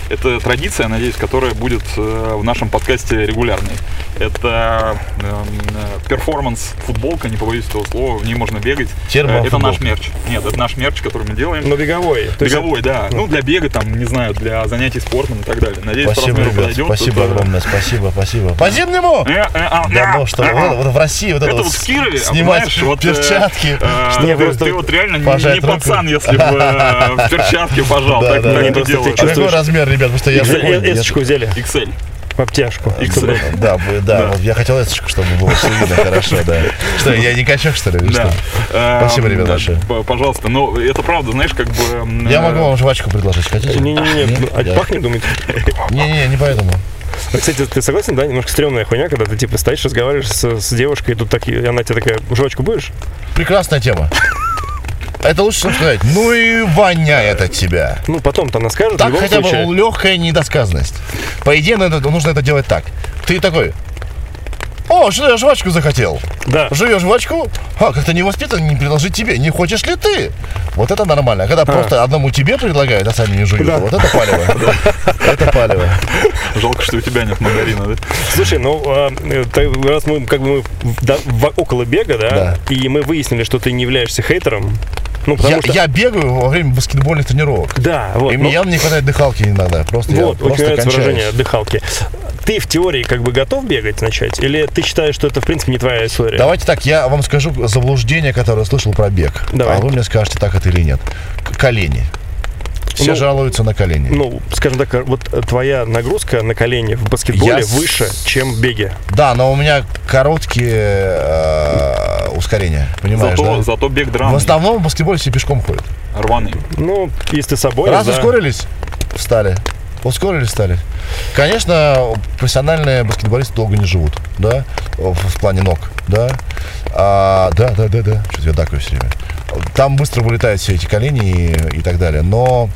это традиция, надеюсь, которая будет э, в нашем подкасте регулярной. Это эм, э, перформанс футболка, не побоюсь этого слова, в ней можно бегать. Э, Это Термофутболка. наш мерч. Нет, это наш мерч, который мы делаем. Но беговой. То есть Беговой, да. Ну, для бега, там, не знаю, для занятий спортом и так далее. Надеюсь, по Спасибо, размеру ребят. подойдет. Спасибо Это- огромное. Спасибо, спасибо. По зимнему! А, Да, а, ну что, а, вот, в России вот это, Это вот в Кирове, снимать вот, перчатки. э, ты, просто- ты вот реально не, пацан, если бы в перчатке пожал. Да, так не. А какой размер, ребят? Потому что я Эсочку взяли XL. в обтяжку. XL. Да, да, вот я хотел эсочку, чтобы было все видно хорошо, да. Что, я не качок, что ли? Да. что? Э, Спасибо, ребят, большое. Пожалуйста. Ну, это правда, знаешь, как бы... Я э, могу вам жвачку предложить, хотите? Не-не-не, ну, а пахнет, думает. Не-не-не, не поэтому. А, Кстати, ты согласен, да? Немножко стрёмная хуйня, когда ты типа стоишь, разговариваешь с, с девушкой, и тут так, и она тебе такая, жвачку будешь? Прекрасная тема. Это лучше, чем сказать. Ну и воняет от тебя. Ну, потом-то она скажет, Так хотя бы случае. легкая недосказанность. По идее, надо, нужно это делать так. Ты такой, о, что я жвачку захотел. Да. Жуешь жвачку, а, как-то невоспитанно не предложить тебе. Не хочешь ли ты? Вот это нормально. А когда просто одному тебе предлагают, а сами не жуют, Да. вот это палево. Это палево. Жалко, что у тебя нет мандарина, да? Слушай, ну, а, э, раз мы как бы около бега, Да. и мы выяснили, что ты не являешься хейтером, ну, Я, что... я бегаю во время баскетбольных тренировок. Да, вот. И ну, мне явно не хватает дыхалки иногда. Просто я вот, очень просто кончаюсь. выражение дыхалки. Ты в теории как бы готов бегать начать? Или ты считаешь, что это, в принципе, не твоя история? Давайте так, я вам скажу заблуждение, которое я слышал про бег. Давай. А вы мне скажете, так это или нет. Колени. Все Ну, жалуются на колени. Ну, скажем так, вот твоя нагрузка на колени в баскетболе Я выше, чем в беге. Да, но у меня короткие э, ускорения, понимаешь, Зато, да? зато бег В драный, основном в баскетболе все пешком ходят. рваный. Ну, если ты с собой, Раз да. ускорились, встали. Ускорились, стали. Конечно, профессиональные баскетболисты долго не живут, да, в, в плане ног, да. А, да, да, да, да. Что-то я дакаю все время. Там быстро вылетают все эти колени и, и так далее. Но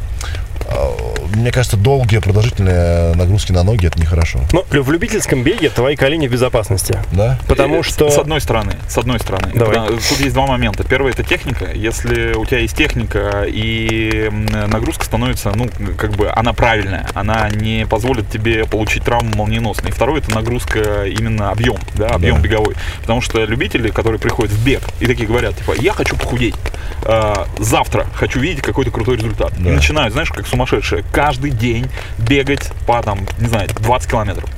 мне кажется, долгие продолжительные нагрузки на ноги это нехорошо. Но в любительском беге твои колени в безопасности. Да? Потому Э, что... С одной стороны, с одной стороны. Давай. Потому- Тут есть два момента. Первый это техника. Если у тебя есть техника и нагрузка становится, ну, как бы она правильная, она не позволит тебе получить травму молниеносно. И второй это нагрузка именно объем, да, объем Да. беговой. Потому что любители, которые приходят в бег и такие говорят, типа, я хочу похудеть, а, завтра хочу видеть какой-то крутой результат. Да. И начинают, знаешь, как сумасшедшие, каждый день бегать по, там, не знаю, 20 километров.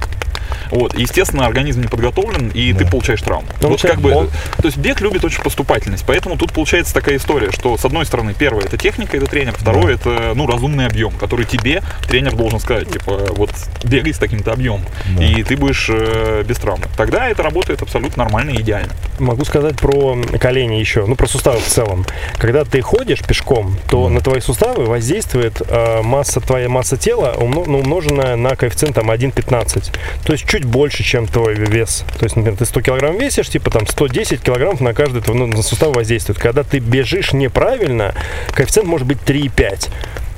Вот, естественно, организм не подготовлен, и ты получаешь травму. Ну, вот как бы, он- то есть бег любит очень поступательность, поэтому тут получается такая история, что с одной стороны, первое это техника, это тренер, второе это ну разумный объем, который тебе тренер должен сказать, типа вот бегай с таким-то объемом, и ты будешь э, без травмы. Тогда это работает абсолютно нормально и идеально. Могу сказать про колени еще, ну про суставы в целом. Когда ты ходишь пешком, то на твои суставы воздействует э, масса твоя масса тела, умно- ну, умноженная на коэффициент там 1,15. То есть чуть больше, чем твой вес. То есть, например, ты 100 килограмм весишь, типа там 110 килограммов на каждый твой, ну, на сустав воздействует. Когда ты бежишь неправильно, коэффициент может быть 3,5.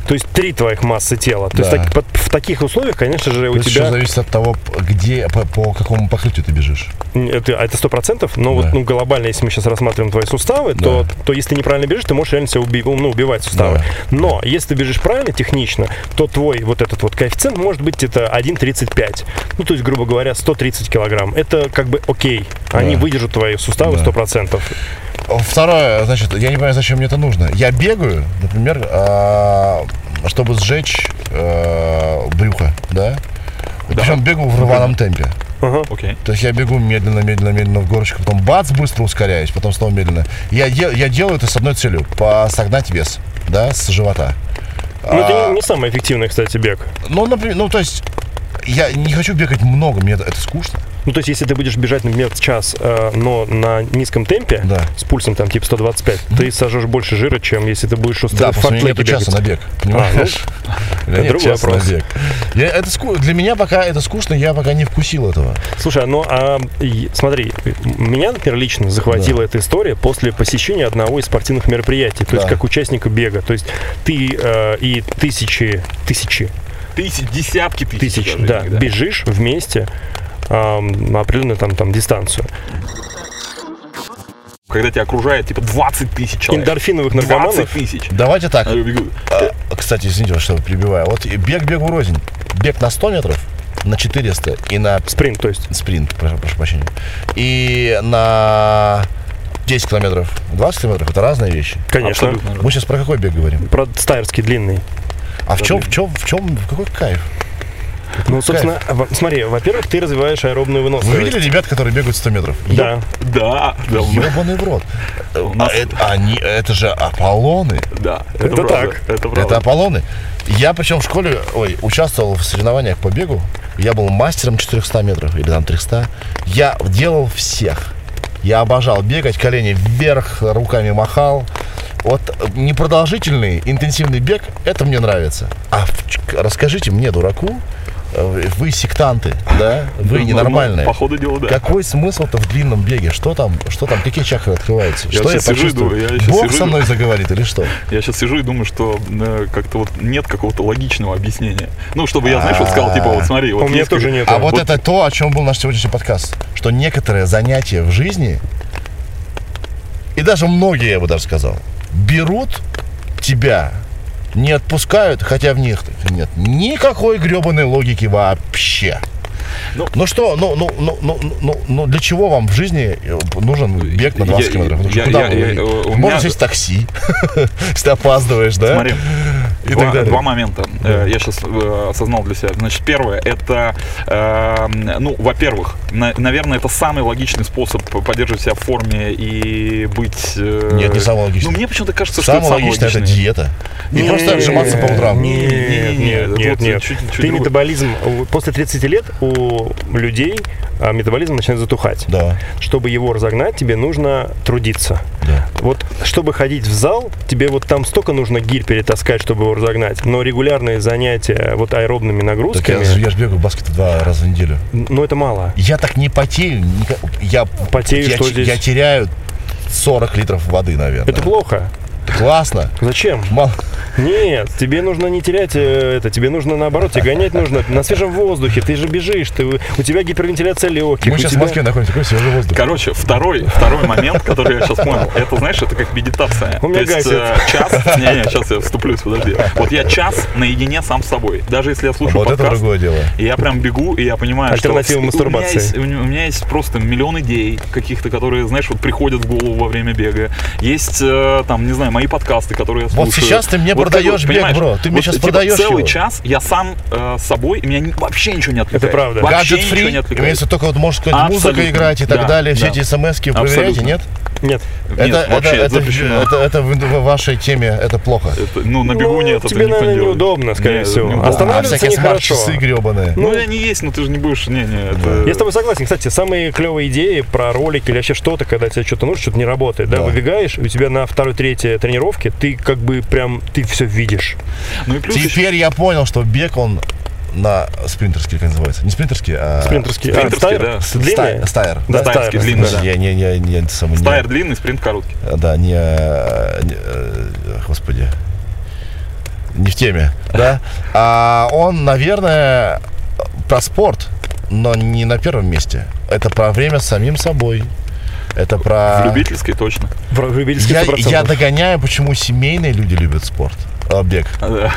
То есть три твоих массы тела. То есть Да. так- под- в таких условиях, конечно же, у То есть тебя... все зависит от того, где, по, по какому покрытию ты бежишь. Это, а это сто процентов, но Да. вот ну, глобально, если мы сейчас рассматриваем твои суставы, то, то если неправильно бежишь, ты можешь реально себя уби- ну, убивать суставы. Да. Но если ты бежишь правильно, технично, то твой вот этот вот коэффициент может быть это 1,35. Ну, то есть, грубо говоря, 130 килограмм. Это как бы окей. Они Да. выдержат твои суставы Да. сто процентов. Второе, значит, я не понимаю, зачем мне это нужно. Я бегаю, например, а, чтобы сжечь а, брюхо, да? Причем бегу в рваном темпе. Окей. То есть я бегу медленно, медленно, медленно в горочку, потом бац, быстро ускоряюсь, потом снова медленно. Я, де- я делаю это с одной целью, посогнать вес, да, с живота. Ну, это А, не, не самый эффективный, кстати, бег. ну, например, ну, то есть, я не хочу бегать много, мне это, это скучно. Ну, то есть, если ты будешь бежать, например, час, э, но на низком темпе, Да. с пульсом там типа 125, ты сожжешь больше жира, чем если ты будешь Да, устроить у меня нету часа на бег, понимаешь? У меня это другой часа на вопрос. бег. Я- это ску- Для меня пока это скучно, я пока не вкусил этого. Слушай, ну а смотри, меня, например, лично захватила эта история после посещения одного из спортивных мероприятий, то есть Да. как участника бега. То есть ты э, и тысячи, тысячи, Тысяч, десятки тысяч. тысяч, да, иногда. бежишь вместе на определенную там, там дистанцию. Когда тебя окружает типа 20 тысяч человек. Эндорфиновых 20 наркоманов. тысяч. Давайте так. А, Кстати, извините, что перебиваю. Вот и бег бегу рознь. Бег на 100 метров, на 400 и на Спринт, то есть. спринт, прошу, прошу прощения. И на 10 километров, 20 километров это разные вещи. Конечно. Абсолютно. Мы сейчас про какой бег говорим? Про стайерский длинный. А в чем, в чем, в чем, какой кайф? Ну, собственно, во- смотри, во-первых, ты развиваешь аэробную Вы выносливость. видели ребят, которые бегают 100 метров? Да. Да, да, Ебаный в рот. А это, они, это же Аполлоны. да, это, Это правда, так. Это правда. Это Аполлоны. Я причем в школе, ой, участвовал в соревнованиях по бегу. Я был мастером 400 метров или там 300. Я делал всех. Я обожал бегать, колени вверх, руками махал. Вот непродолжительный, интенсивный бег, это мне нравится. А расскажите мне, дураку, вы сектанты, да? Вы Ну, ненормальные. По ходу дела, да. Какой смысл-то в длинном беге? Что там, что там, какие чакры открываются? Я что сейчас сижу и почувствую? думаю, я сейчас Бог сижу со мной заговорит или что? Я сейчас сижу и думаю, что э, как-то вот нет какого-то логичного объяснения. Ну, чтобы я, знаешь, вот сказал, типа, вот смотри, вот У меня есть тоже нет. А вот это то, о чем был наш сегодняшний подкаст. Что некоторые занятия в жизни, и даже многие, я бы даже сказал, берут тебя, не отпускают, хотя в них нет никакой гребаной логики вообще. Ну, Ну что, ну, ну, ну, ну, ну, ну, для чего вам в жизни э, нужен бег на 20 Я- километров? Ну, я- я- я- у Можно меня- сесть в такси, если опаздываешь, да? Смотри, И два, так далее. два момента. Э, Я сейчас осознал для себя. Значит, первое, это, э, ну, во-первых, на- наверное, это самый логичный способ поддерживать себя в форме и быть... э, Нет, не самый логичный. Ну, мне почему-то кажется, что Самое это самый логичное это диета. Не просто отжиматься по утрам. Не, не, не, Нет, не, нет, нет, вот нет. чуть- чуть Ты метаболизм, после 30 лет у людей а, метаболизм начинает затухать. Да. Чтобы его разогнать, тебе нужно трудиться. Да. Вот, чтобы ходить в зал, тебе вот там столько нужно гирь перетаскать, чтобы его разогнать. Но регулярные занятия вот аэробными Так я, нагрузками, я же бегаю в баскет два раза в неделю. ну это мало. Я так не потею. Я, Потею, я, что ч- здесь? я теряю 40 литров воды, наверное. Это плохо. Классно. Зачем? Мало. Нет, тебе нужно не терять э, это, тебе нужно наоборот, тебе гонять нужно на свежем воздухе, ты же бежишь, ты, у тебя гипергентиляция легких. Мы сейчас тебя- в Москве находимся. Какой свежий воздух. Короче, второй, второй момент, который я сейчас понял, это, знаешь, это как медитация. У меня То есть, гасит. э, час, не, не, сейчас я вступлюсь, подожди. Вот я час наедине сам с собой. Даже если я слушаю Вот это подкаст, другое дело. и я прям бегу, и я понимаю, что... Альтернатива у меня мастурбации. есть- У меня, у меня есть просто миллион идей каких-то, которые, знаешь, вот приходят в голову во время бега. Есть, э, там, не знаю, мои подкасты, которые я слушаю. Вот сейчас ты мне Вот как продаешь бег, понимаешь, бро. Ты мне вот, сейчас типа, продаешь целый его. час я сам э, с собой, и меня ни- вообще ничего не отвлекает. правда. Вообще Гаджет ничего фри, не отвлекает. имеется только вот может сказать Абсолютно. музыка играть и так Да, далее, все да. эти смс-ки проверяете, нет? Нет. Нет, это, вообще это, это, запрещено. это, это в, в вашей теме это плохо. Это, ну, на бегу Ну, нет, это тебе, наверное, не неудобно, скорее Не, всего. неудобно. Останавливаться а всякие нехорошо. смарт-часы гребаные. Ну, они есть, но ты же не будешь, не-не, это... Я с тобой согласен. Кстати, самые клевые идеи про ролики или вообще что-то, когда тебе что-то нужно, что-то не работает, да, Да. выбегаешь, у тебя на второй, третьей тренировке ты как бы прям, ты все видишь. Ну и плюс еще- Теперь я понял, что бег он на спринтерский, как называется. Не спринтерский, а... Спринтерский. А, Спринтерский, стайр? да. Длинный? стайр- Стайр. Да, Стайерский, стайр, длинный, да. да. Я не, не, не, не- Стайр длинный, спринт короткий. Да, не, не, э, господи, не в теме, да. А он, наверное, про спорт, но не на первом месте. Это про время с самим собой. Это про... В любительской точно. В любительских Я, 100%. я догоняю, почему семейные люди любят спорт. бег. А, да.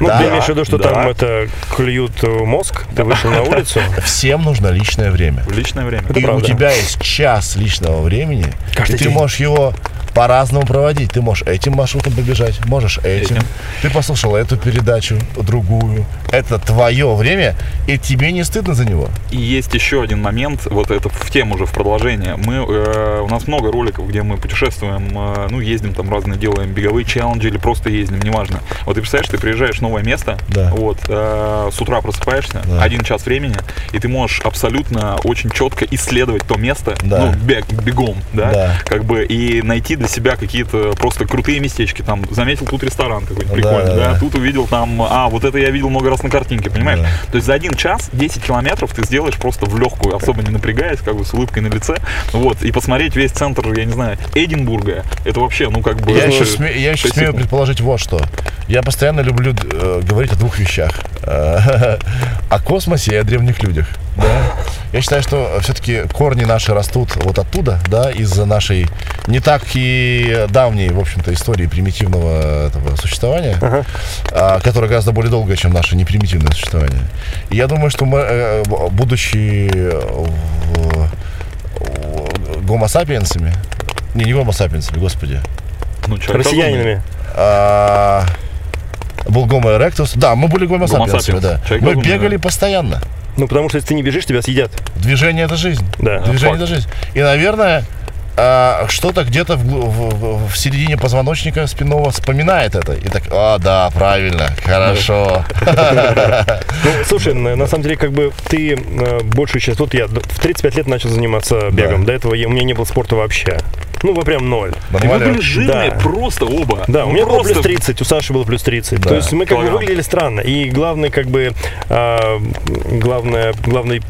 Ну, Да, ты имеешь в виду, что да. там это клюют мозг, ты вышел на улицу. Всем нужно личное время. Личное время. Это и правда. у тебя есть час личного времени, Каждый и ты день. можешь его по-разному проводить. Ты можешь этим маршрутом побежать, можешь этим. Этим. Ты послушал эту передачу, другую. Это твое время, и тебе не стыдно за него. И есть еще один момент, вот это в тему уже, в продолжение. Мы, э, у нас много роликов, где мы путешествуем, э, ну, ездим там разные, делаем беговые челленджи или просто ездим, неважно. Вот ты представляешь, ты приезжаешь новое место, Да. вот, э, с утра просыпаешься, Да. один час времени, и ты можешь абсолютно очень четко исследовать то место, Да. ну, бег, бегом, да, Да. как бы, и найти для себя какие-то просто крутые местечки, там, заметил тут ресторан какой-нибудь прикольный, да, да, да. тут увидел там, а, вот это я видел много раз на картинке, понимаешь? Да. То есть за один час 10 километров ты сделаешь просто в легкую, особо не напрягаясь, как бы с улыбкой на лице. Вот, и посмотреть весь центр, я не знаю, Эдинбурга, это вообще, ну, как бы... Я еще, сме- я еще смею предположить вот что. Я постоянно люблю э, говорить о двух вещах. Э, О космосе и о древних людях. Да? Я считаю, что все-таки корни наши растут вот оттуда, да, из-за нашей не так и давней, в общем-то, истории примитивного этого существования, а, которая гораздо более долгая, чем наше непримитивное существование. И я думаю, что мы, э, будучи в- в- гомо сапиенсами, не, не гомо сапиенсами, господи, Ну, Россиянинами. а, был Гомо эректус. Да, мы были Гомо да. Человек Мы бегали да. постоянно. Ну, потому что если ты не бежишь, тебя съедят. Движение это жизнь. Да. Движение это жизнь. И, наверное, а, что-то где-то в, в- в- середине позвоночника спинного вспоминает это. И так, а, да, правильно, хорошо. Ну, слушай, на, самом деле, как бы ты э, большую часть... Вот я в 35 лет начал заниматься бегом. До этого у меня не было спорта вообще. Ну, вы прям ноль. И вы были жирные Да. просто оба. Да, у Ну, меня было просто плюс 30, у Саши было плюс 30. Да. То есть мы как бы выглядели странно. И главное, как бы, а, главное, главное,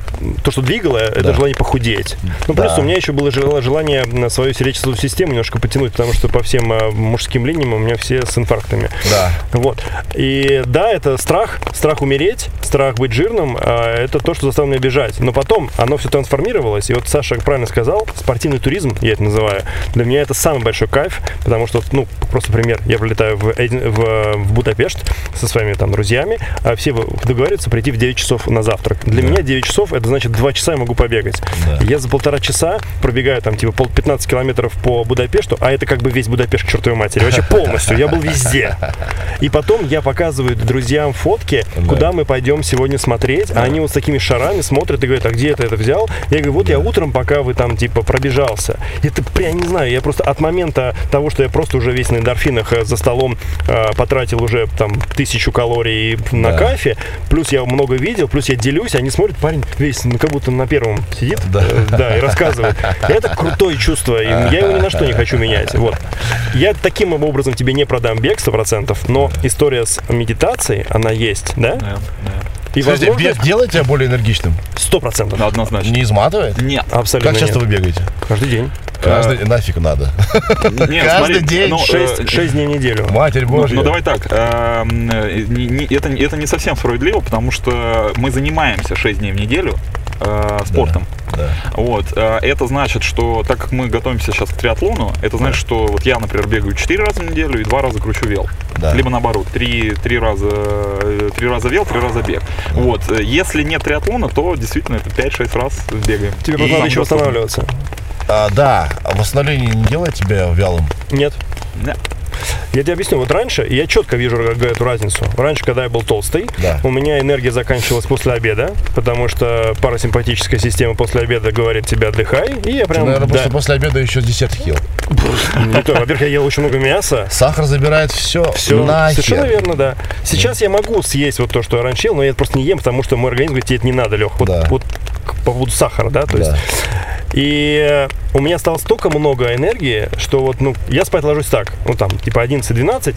то, что двигало, это Да. желание похудеть. Ну, плюс Да. у меня еще было жел- желание на свою сердечную систему немножко потянуть, потому что по всем а, мужским линиям у меня все с инфарктами. Да. Вот. И да, это страх, страх умереть, страх быть жирным, а, это то, что заставило меня бежать. Но потом оно все трансформировалось, и вот Саша правильно сказал, спортивный туризм, я это называю, для меня это самый большой кайф, потому что, ну, просто пример, я прилетаю в, Эдин- в, в Будапешт со своими там друзьями, а все договариваются прийти в 9 часов на завтрак. Для меня 9 часов, это значит 2 часа я могу побегать. Да. Я за полтора часа пробегаю там типа пол 15 километров по Будапешту, а это как бы весь Будапешт к чертовой матери, вообще полностью, я был везде. И потом я показываю друзьям фотки, Да. куда мы пойдем сегодня смотреть, а они вот с такими шарами смотрят и говорят, а где ты это взял? Я говорю, вот я утром, пока вы там типа пробежался. Это, прям, не знаю, я просто от момента того, что я просто уже весь на эндорфинах э, за столом э, потратил уже там тысячу калорий на Да. кайфе, плюс я много видел, плюс я делюсь, они смотрят, парень весь, ну, как будто на первом сидит, Да. э, да, и рассказывает. И это крутое чувство, и я его ни на что не хочу менять. Вот. Я таким образом тебе не продам бег 100%, но история с медитацией, она есть, да? Да, да. И Слушайте, возможно, бег делает тебя более энергичным? 100%. Да, однозначно. Не изматывает? Нет. Абсолютно Как часто нет. вы бегаете? Каждый день. Каждый нафиг надо. Нет, Каждый смотри, день ну, э, Шесть, шесть дней в неделю. Матерь Ну, Божья. ну, давай так, эм, э, не- не- это, это не совсем справедливо, потому что мы занимаемся 6 дней в неделю э, спортом. Да. Вот, э, это значит, что так как мы готовимся сейчас к триатлону, это значит, что вот я, например, бегаю 4 раза в неделю и 2 раза кручу вел. Да. Либо наоборот, 3, три раза, э, три раза вел, 3 раза бег. Вот, э, если нет триатлона, то действительно это 5-6 раз бегаем. Тебе просто надо еще восстанавливаться. А, да, а восстановление не делает тебя вялым? Нет. Не. Я тебе объясню. Вот раньше я четко вижу эту разницу. Раньше, когда я был толстый, Да. у меня энергия заканчивалась после обеда, потому что парасимпатическая система после обеда говорит тебе отдыхай, и я прям... Наверное, да, после, после обеда еще десерт ел. не то. Во-первых, я ел очень много мяса, Сахар забирает все. все, нахер. совершенно верно, да. Сейчас я могу съесть вот то, что я раньше ел, но я это просто не ем, потому что мой организм говорит, тебе это не надо, Лех. Вот, Да. вот по поводу сахара, да, то Да. есть. И э, у меня стало столько много энергии, что вот, ну, я спать ложусь так, ну, там, типа 11-12,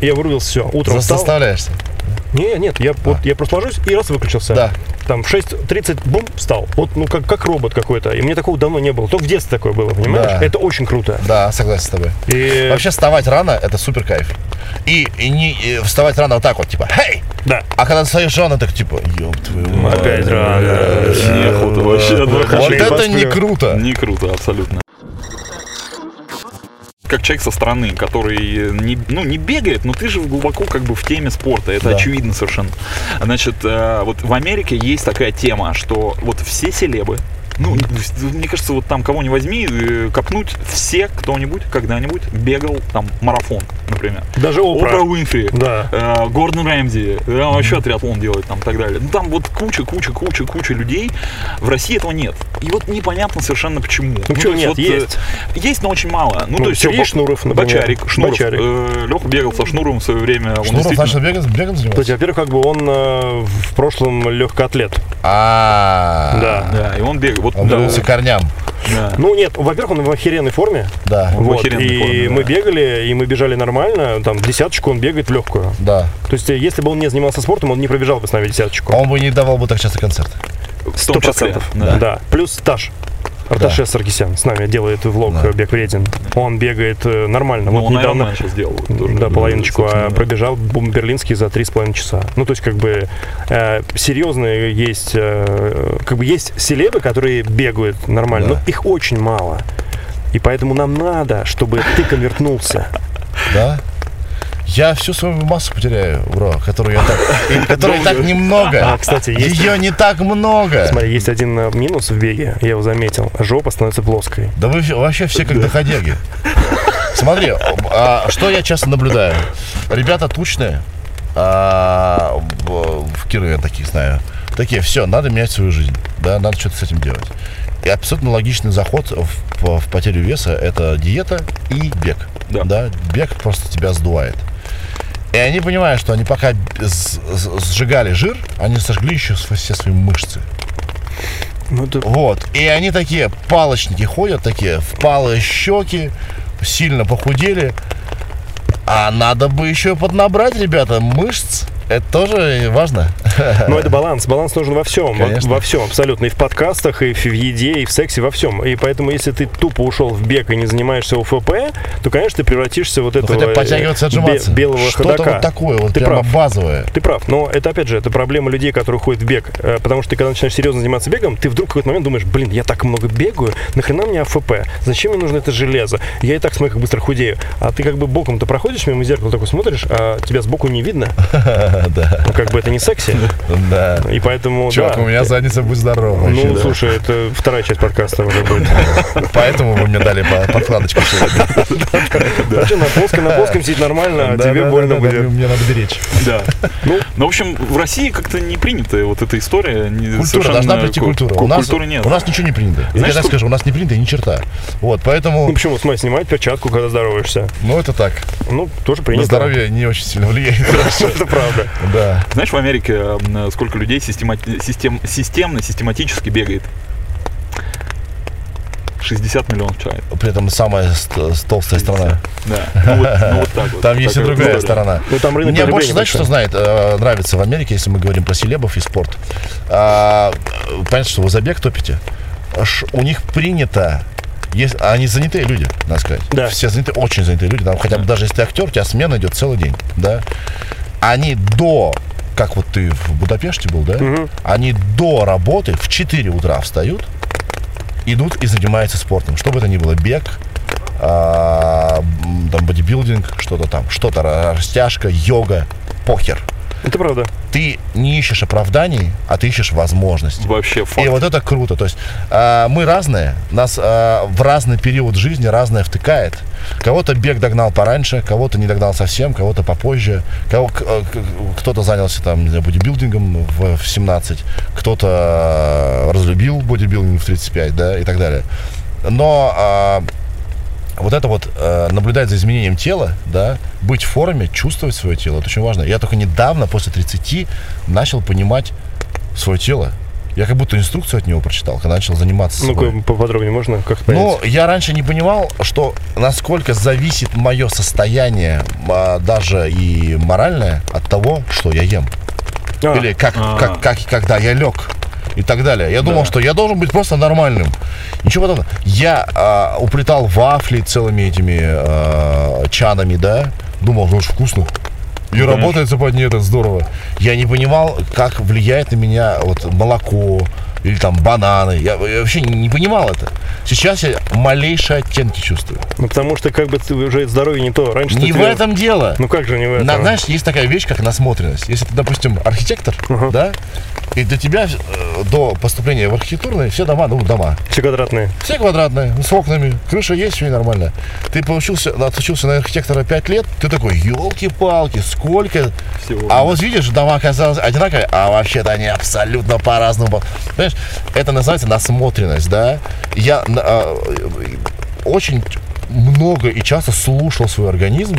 и я вырубился, все, утром За- встал. Не, нет, я, вот, я просто ложусь и раз выключился. Да. Там в 6.30, бум, встал. Вот, ну, как, как робот какой-то. И мне такого давно не было. Только в детстве такое было, понимаешь? Да. Это очень круто. Да, согласен с тобой. И... Вообще вставать рано это супер кайф. И, и не и вставать рано вот так вот, типа, хей! Да. А когда встаешь рано, так типа, ёб твою мать. Опять рано. Вообще, да. Вот Хочу и это не круто. Не круто, абсолютно. Как человек со стороны, который не, ну, не бегает, но ты же глубоко как бы в теме спорта, это Да. очевидно совершенно. Значит, э, вот в Америке есть такая тема, что вот все селебы, ну, мне кажется, вот там кого не возьми, э, копнуть, все кто-нибудь когда-нибудь бегал там марафон, например. Даже Опра. Опра Уинфри, Да. э, Гордон Рэмзи, э, вообще триатлон делает там и так далее. Ну там вот куча, куча, куча, куча людей. В России этого нет. И вот непонятно совершенно почему. Ну, почему то нет? вот, э, Есть. Есть, но очень мало. Ну, Ну, то есть Сергей Шнуров, например. Бочарик, Шнуров. Бочарик. Леха бегал со Шнуровым в свое время. Шнуров действительно- начал бегать, бегом То есть, заниматься? во-первых, как бы он э, в прошлом легкоатлет. А, Да. Да, и он бегал. Вот, Он да, вернулся к корням. да. Ну нет, во-первых, он в охеренной форме. Да, Он в Вот, охеренной и форме, да. мы бегали, и мы бежали нормально. Там десяточку он бегает в легкую. да. То есть, если бы он не занимался спортом, он не пробежал бы с нами десяточку. Он бы не давал бы так часто концерт. Сто процентов. да. Да. Плюс Таш. Арташес Саркисян с нами делает влог Да. «Бег вреден». Он бегает э, нормально. Ну, вот он, недавно, сделал. тоже, да, половиночку, а пробежал берлинский за три с половиной часа. Ну, то есть, как бы, э, серьезные есть, э, как бы, есть селебы, которые бегают нормально, Да. но их очень мало. И поэтому нам надо, чтобы ты конвертнулся. Да? Я всю свою массу потеряю, бро, которую я так, и которой так немного. А, кстати, есть- Ее не так много. Смотри, есть один э, минус в беге, я его заметил. Жопа становится плоской. Да вы вообще все как доходяги. Смотри, а, что я часто наблюдаю. Ребята тучные, а, в, Кирове я таких знаю. Такие, все, надо менять свою жизнь. Да, надо что-то с этим делать. И абсолютно логичный заход в, в потерю веса это диета и бег. Да. бег просто тебя сдувает. И они понимают, что они пока сжигали жир, они сожгли еще все свои мышцы. Ну, это Вот. И они такие палочники ходят, такие впалые щеки, сильно похудели. А надо бы еще поднабрать, ребята, мышц. Это тоже важно. Но это баланс. Баланс нужен во всем. Во, во всем, абсолютно. И в подкастах, и в еде, и в сексе, во всем. И поэтому, если ты тупо ушел в бег и не занимаешься ОФП, то, конечно, ты превратишься в вот Ну, этого хотя бы э, подтягиваться, отжиматься. бе- белого Что-то ходока. вот такое, вот Ты прямо прав. базовое. Ты прав, но это опять же, это проблема людей, которые ходят в бег. Э, Потому что ты, когда начинаешь серьезно заниматься бегом, ты вдруг в какой-то момент думаешь, блин, я так много бегаю, нахрена мне АФП? Зачем мне нужно это железо? Я и так смотрю, как быстро худею. А ты как бы боком-то проходишь мимо зеркала, такой смотришь, а тебя сбоку не видно. Да, Ну, как бы это не секси. да. И поэтому, Чувак, да. у меня задница будь здоров. вообще, Ну, да. слушай, это вторая часть подкаста уже будет. Поэтому вы мне дали по- подкладочку сегодня. На плоском, на плоском сидеть нормально, а Да, тебе да, больно да, да, будет. Мне надо беречь. Да. Ну, в общем, в России как-то не принята вот эта история. не- Культура, должна прийти ку- культура. ку- У нас, Культуры нет. у нас ничего не принято. Я так скажу, у нас не принято ни черта. Вот, поэтому, Ну почему? Смотри, снимать перчатку, когда здороваешься. ну это так. Ну, тоже На принято. здоровье не очень сильно влияет. Это правда. Да. Знаешь, в Америке сколько людей системати- систем- системно, систематически бегает? 60 миллионов человек. При этом самая толстая страна. Да. Ну вот, ну вот так вот. Там есть и другая история. сторона. Ну, там рынок Мне больше, знаешь, что знает, э, нравится в Америке, если мы говорим про селебов и спорт. А, понятно, что вы за бег топите. Ш- У них принято есть, они занятые люди, надо сказать. Да. Все заняты, очень занятые люди. Там хотя бы даже если ты актер, у тебя смена идет целый день, да. Они до, как вот ты в Будапеште был, да, они до работы в 4 утра встают, идут и занимаются спортом. Что бы это ни было, бег, а, там бодибилдинг, что-то там, что-то ра- растяжка, йога, похер. Это правда. Ты не ищешь оправданий, а ты ищешь возможностей. Вообще факт. И вот это круто. То есть а, мы разные, нас а, в разный период жизни разное втыкает. Кого-то бег догнал пораньше, кого-то не догнал совсем, кого-то попозже. Кого, э, кто-то занялся там, бодибилдингом в, в 17, кто-то а, разлюбил бодибилдинг в 35, да, и так далее. Но а, вот это вот э, наблюдать за изменением тела, да, быть в форме, чувствовать свое тело, это очень важно. Я только недавно, после 30, начал понимать свое тело. Я как будто инструкцию от него прочитал, когда начал заниматься собой. поподробнее можно? Как понять? Ну, я раньше не понимал, что насколько зависит мое состояние, а, даже и моральное, от того, что я ем. А, Или как, А. как, как, когда я лег. И так далее. Я думал, Да. что я должен быть просто нормальным. Ничего подобного. Я а, уплетал вафли целыми этими а, чанами, да. Думал, ну очень вкусно. И работает западни, это здорово. Я не понимал, как влияет на меня вот молоко или там бананы. Я, я вообще не, не понимал это. Сейчас я малейшие оттенки чувствую. Ну, потому что как бы ты уже здоровье не то. Раньше не в этом дело. Ну как же не в этом? На- знаешь, есть такая вещь, как насмотренность. Если ты, допустим, архитектор, да, и для тебя э, до поступления в архитектурные все дома, ну, дома, Все квадратные. все квадратные, с окнами, крыша есть, все нормально. Ты получился, отучился на архитектора 5 лет, ты такой, елки-палки, сколько. Всего. А вот видишь, дома оказалось одинаковые, а вообще-то они абсолютно по-разному. Понимаешь, это называется насмотренность, да. Я а, очень много и часто слушал свой организм,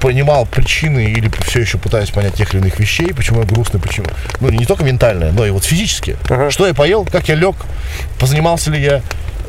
понимал причины или все еще пытаюсь понять тех или иных вещей, почему я грустный, почему. Ну, не только ментально, но и вот физически. Ага. Что я поел, как я лег, позанимался ли я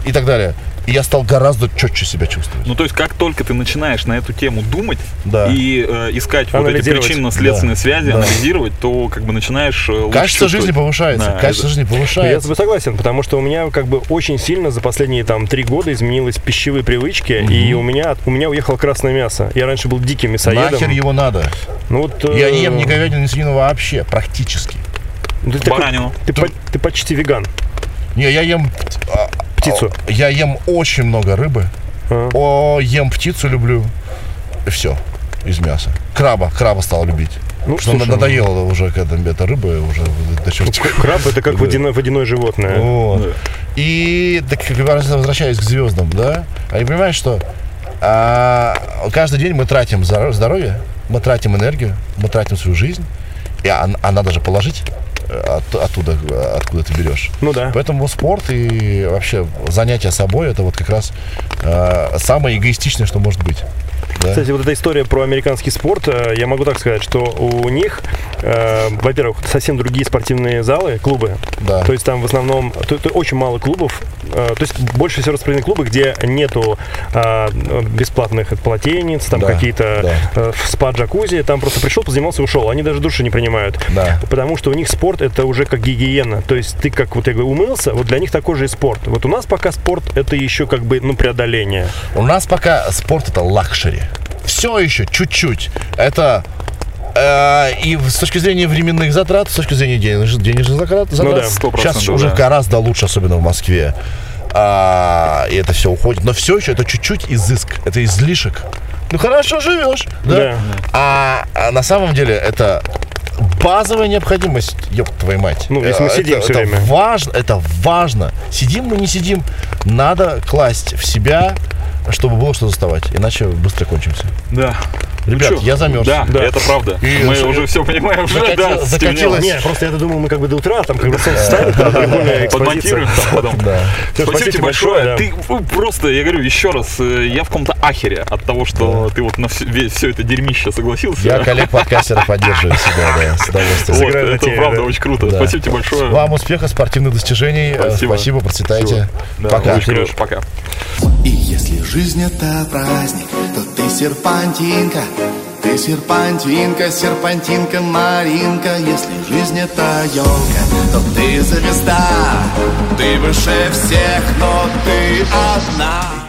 и так далее. И я стал гораздо четче себя чувствовать. Ну, то есть, как только ты начинаешь на эту тему думать Да. и э, искать вот эти причинно-следственные Да. связи, Да. анализировать, то как бы начинаешь э, лучше Качество жизни повышается. Да, качество это- жизни Ну, Я с повышается. тобой согласен, потому что у меня как бы очень сильно за последние там три года изменились пищевые привычки, и у меня у меня уехало красное мясо. Я раньше был диким мясоедом. Нахер его надо. Ну вот. Я э, не ем ни говядину, ни свинину вообще, практически. ну, ты, такой- Баранину. ты, по- ты почти веган. Не, я ем а, Птицу. а, Я ем очень много рыбы. А. О, ем птицу люблю. И все. Из мяса. Краба. Краба стал любить. Ну, что слушай, надоело уже к этому, это рыба уже до. Краб это как водяное, водяное животное. Вот. И так, возвращаясь к звездам, да, они понимают, что а, каждый день мы тратим здоро- здоровье, мы тратим энергию, мы тратим свою жизнь, и а, а надо же положить от- оттуда, откуда ты берешь. Ну да. Поэтому спорт и вообще занятие собой это вот как раз э, самое эгоистичное, что может быть. Да? Кстати, вот эта история про американский спорт, э, я могу так сказать, что у них, э, во-первых, совсем другие спортивные залы, клубы. Да. То есть там в основном, то, то очень мало клубов, э, то есть больше всего распределены клубы, где нету э, бесплатных полотенец, там Да, какие-то да. э, спа-джакузи, там просто пришел, позанимался и ушел. Они даже души не принимают. Да. Потому что у них спорт это уже как гигиена. То есть ты как вот я говорю, умылся, вот для них такой же и спорт. Вот у нас пока спорт это еще как бы ну преодоление. У нас пока спорт это luxury. Все еще чуть-чуть. Это э, и с точки зрения временных затрат, с точки зрения денежных, денежных затрат, затрат да, 100%, сейчас уже да. гораздо лучше, особенно в Москве. А, и это все уходит. Но все еще это чуть-чуть изыск, это излишек. Ну хорошо живешь, да? Да. А, а на самом деле это базовая необходимость, ёб твою мать. Ну, если мы Э, сидим это, всё это время. важно, это важно. Сидим мы, не сидим, надо класть в себя, чтобы было что доставать, иначе быстро кончимся. Да. Ребят, Ну я замерз. Да, Да. это правда. И Мы уже все понимаем, уже, да, закатилось. стемнело. Не, просто я думал, мы как бы до утра, там как бы солнце станет. Подмонтируем там потом. Спасибо тебе большое. Ты просто, я говорю еще раз, э, я в каком-то ахере от того, что ты вот на все, это дерьмище согласился. Я коллег-подкастеров поддерживаю всегда, да, с удовольствием. Это правда да. очень круто. Спасибо тебе большое. Вам успеха, спортивных достижений. Э, Спасибо. Процветайте. Пока. Пока. И если жизнь это праздник, то ты серпантинка, ты серпантинка, серпантинка, Маринка. Если жизнь это елка, то ты звезда, ты выше всех, но ты одна.